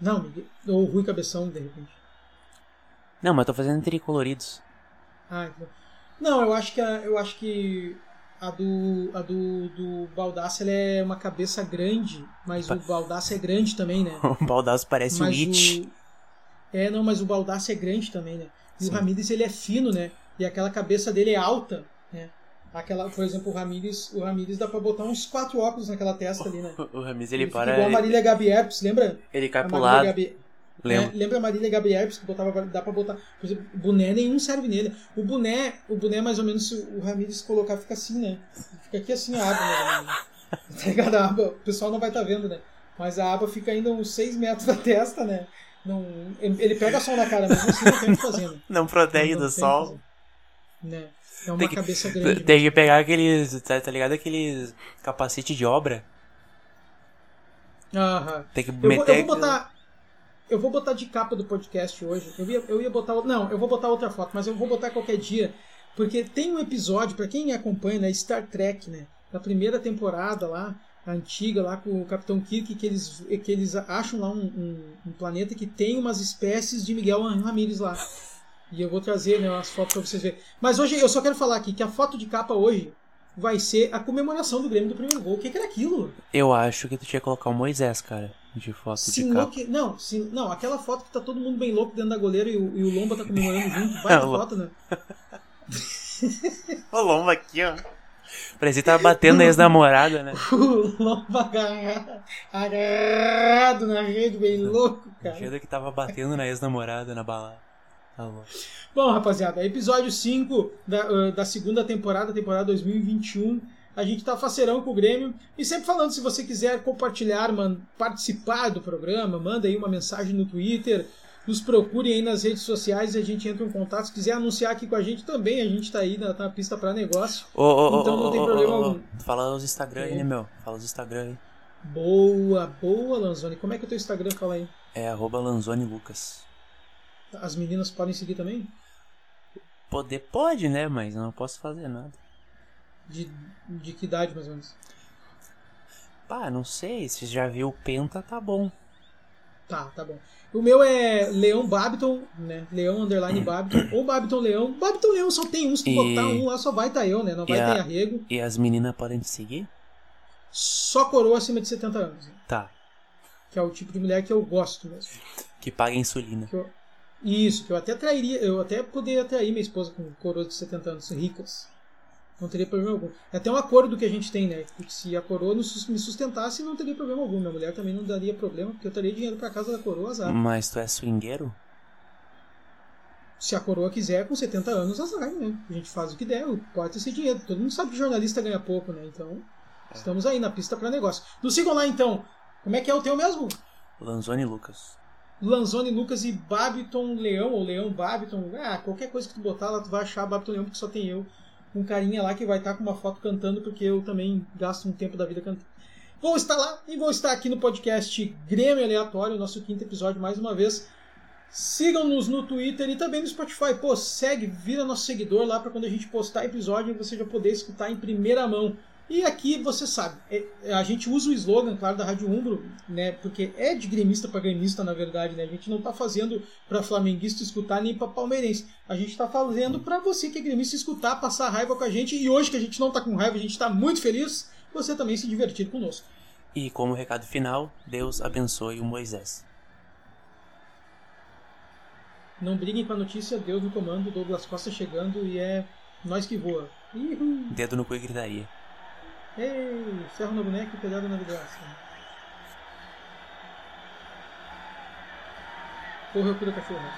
Não, ou o Rui Cabeção, de repente. Não, mas eu tô fazendo tricoloridos. Ah, então. Não, eu acho que a, eu acho que a do a do, do ela é uma cabeça grande, mas o Baldassi é grande também, né? O Baldaço parece mas It. o É, não, mas o Baldassi é grande também, né? E Sim. o Ramírez ele é fino, né? E aquela cabeça dele é alta, né? Aquela, por exemplo, o Ramírez, o Ramírez dá pra botar uns quatro óculos naquela testa ali, né? O Ramis ele, fica para. igual a Ele, Marília Gabi Herpes, lembra? ele cai pro lado. Gabi- Lembra? É, lembra a Marília Gabi Herpes que botava, dá pra botar. Por exemplo, boné nenhum serve nele. O boné, o boné mais ou menos, se o Ramírez colocar, fica assim, né? Fica aqui assim a aba, menos. Tá ligado? A aba, o pessoal não vai estar vendo, né? Mas a aba fica ainda uns 6 metros da testa, né? Não, ele pega sol na cara, mas assim não tem o que fazer, né? Não protege Não do o sol. Né? É uma Tem que- cabeça grande. Tem que pegar aqueles. Tá, tá ligado? Aqueles capacete de obra. Aham. Tem que Eu vou, eu vou botar. Eu vou botar de capa do podcast hoje. Eu ia, eu ia botar. Não, eu vou botar outra foto, mas eu vou botar qualquer dia. Porque tem um episódio, pra quem acompanha, né? Star Trek, né? Da primeira temporada lá, a antiga, lá com o Capitão Kirk, que eles, que eles acham lá um, um- um planeta que tem umas espécies de Miguel Ramírez lá. E eu vou trazer né, umas fotos pra vocês verem. Mas hoje eu só quero falar aqui que a foto de capa hoje vai ser a comemoração do Grêmio do primeiro gol. O que, que era aquilo? Eu acho que tu tinha que colocar o Moisés, cara. De foto Se de capa. enlouque... Não, se... não, aquela foto que tá todo mundo bem louco dentro da goleira e o, e o Lomba tá comemorando junto. Vai na foto, né? O lomba aqui, ó. Parecia que tava batendo na ex-namorada, né? O Lomba agarrado, agarrado na rede, bem louco, cara. Cheiro que tava batendo na ex-namorada na balada. Tá bom. Rapaziada, episódio 5 da, uh, da segunda temporada, temporada 2021. A gente tá faceirão com o Grêmio. E sempre falando, se você quiser compartilhar, man, participar do programa, manda aí uma mensagem no Twitter, nos procure aí nas redes sociais e a gente entra em contato. Se quiser anunciar aqui com a gente também, a gente tá aí na, na pista para negócio. Ô, ô, Então não tem ô, ô, problema algum. Fala os Instagram aí, né, meu? Fala os Instagram aí. Boa, boa, Lanzoni. Como é que é o teu Instagram? Fala aí. É arroba Lanzoni Lucas. As meninas podem seguir também? Poder pode, né? Mas eu não posso fazer nada. De, de que idade, mais ou menos? Pá, não sei. Se já viu o Penta, tá bom. Tá, tá bom. O meu é Leão Babiton, né? Leão Underline Babiton. Ou Babiton Leão. Babiton Leão só tem um. Se tu E- botar um lá, só vai estar eu, né? Não vai a- ter arrego. E as meninas podem te seguir? Só coroa acima de 70 anos. né? Tá. Que é o tipo de mulher que eu gosto mesmo. Que paga insulina. Que eu- Isso, que eu até trairia. Eu até poderia atrair minha esposa com coroas de 70 anos ricas. Não teria problema algum. É até um acordo que a gente tem, né? Porque se a coroa me sustentasse, não teria problema algum. Minha mulher também não daria problema, porque eu teria dinheiro pra casa da coroa, azar. Mas tu é swingueiro? Se a coroa quiser, com 70 anos, azar, né? A gente faz o que der, pode esse dinheiro. Todo mundo sabe que jornalista ganha pouco, né? Então, estamos aí na pista para negócio. Nos sigam lá, então. Como é que é o teu mesmo? Lanzoni Lucas. Lanzoni Lucas e Babiton Leão, ou Leão Babiton. Ah, qualquer coisa que tu botar lá, tu vai achar Babiton Leão, porque só tem eu. Um carinha lá que vai estar com uma foto cantando, porque eu também gasto um tempo da vida cantando. Vou estar lá e vou estar aqui no podcast Grêmio Aleatório, nosso quinto episódio mais uma vez. Sigam-nos no Twitter e também no Spotify. Pô, segue, vira nosso seguidor lá para quando a gente postar episódio você já poder escutar em primeira mão. E aqui você sabe, é- é, a gente usa o slogan, claro, da Rádio Umbro, né? Porque é de gremista para gremista, na verdade, né? A gente não tá fazendo para flamenguista escutar nem para palmeirense. A gente tá fazendo para você que é gremista escutar, passar raiva com a gente. E hoje que a gente não tá com raiva, a gente tá muito feliz, você também se divertir conosco. E como recado final, Deus abençoe o Moisés. Não briguem com a notícia, Deus no comando, Douglas Costa chegando e é nós que voa. Ihu. Dedo no cu e gritaria. Ei, ferro na boneca e pedrada na vidraça. Porra, eu da cachorro.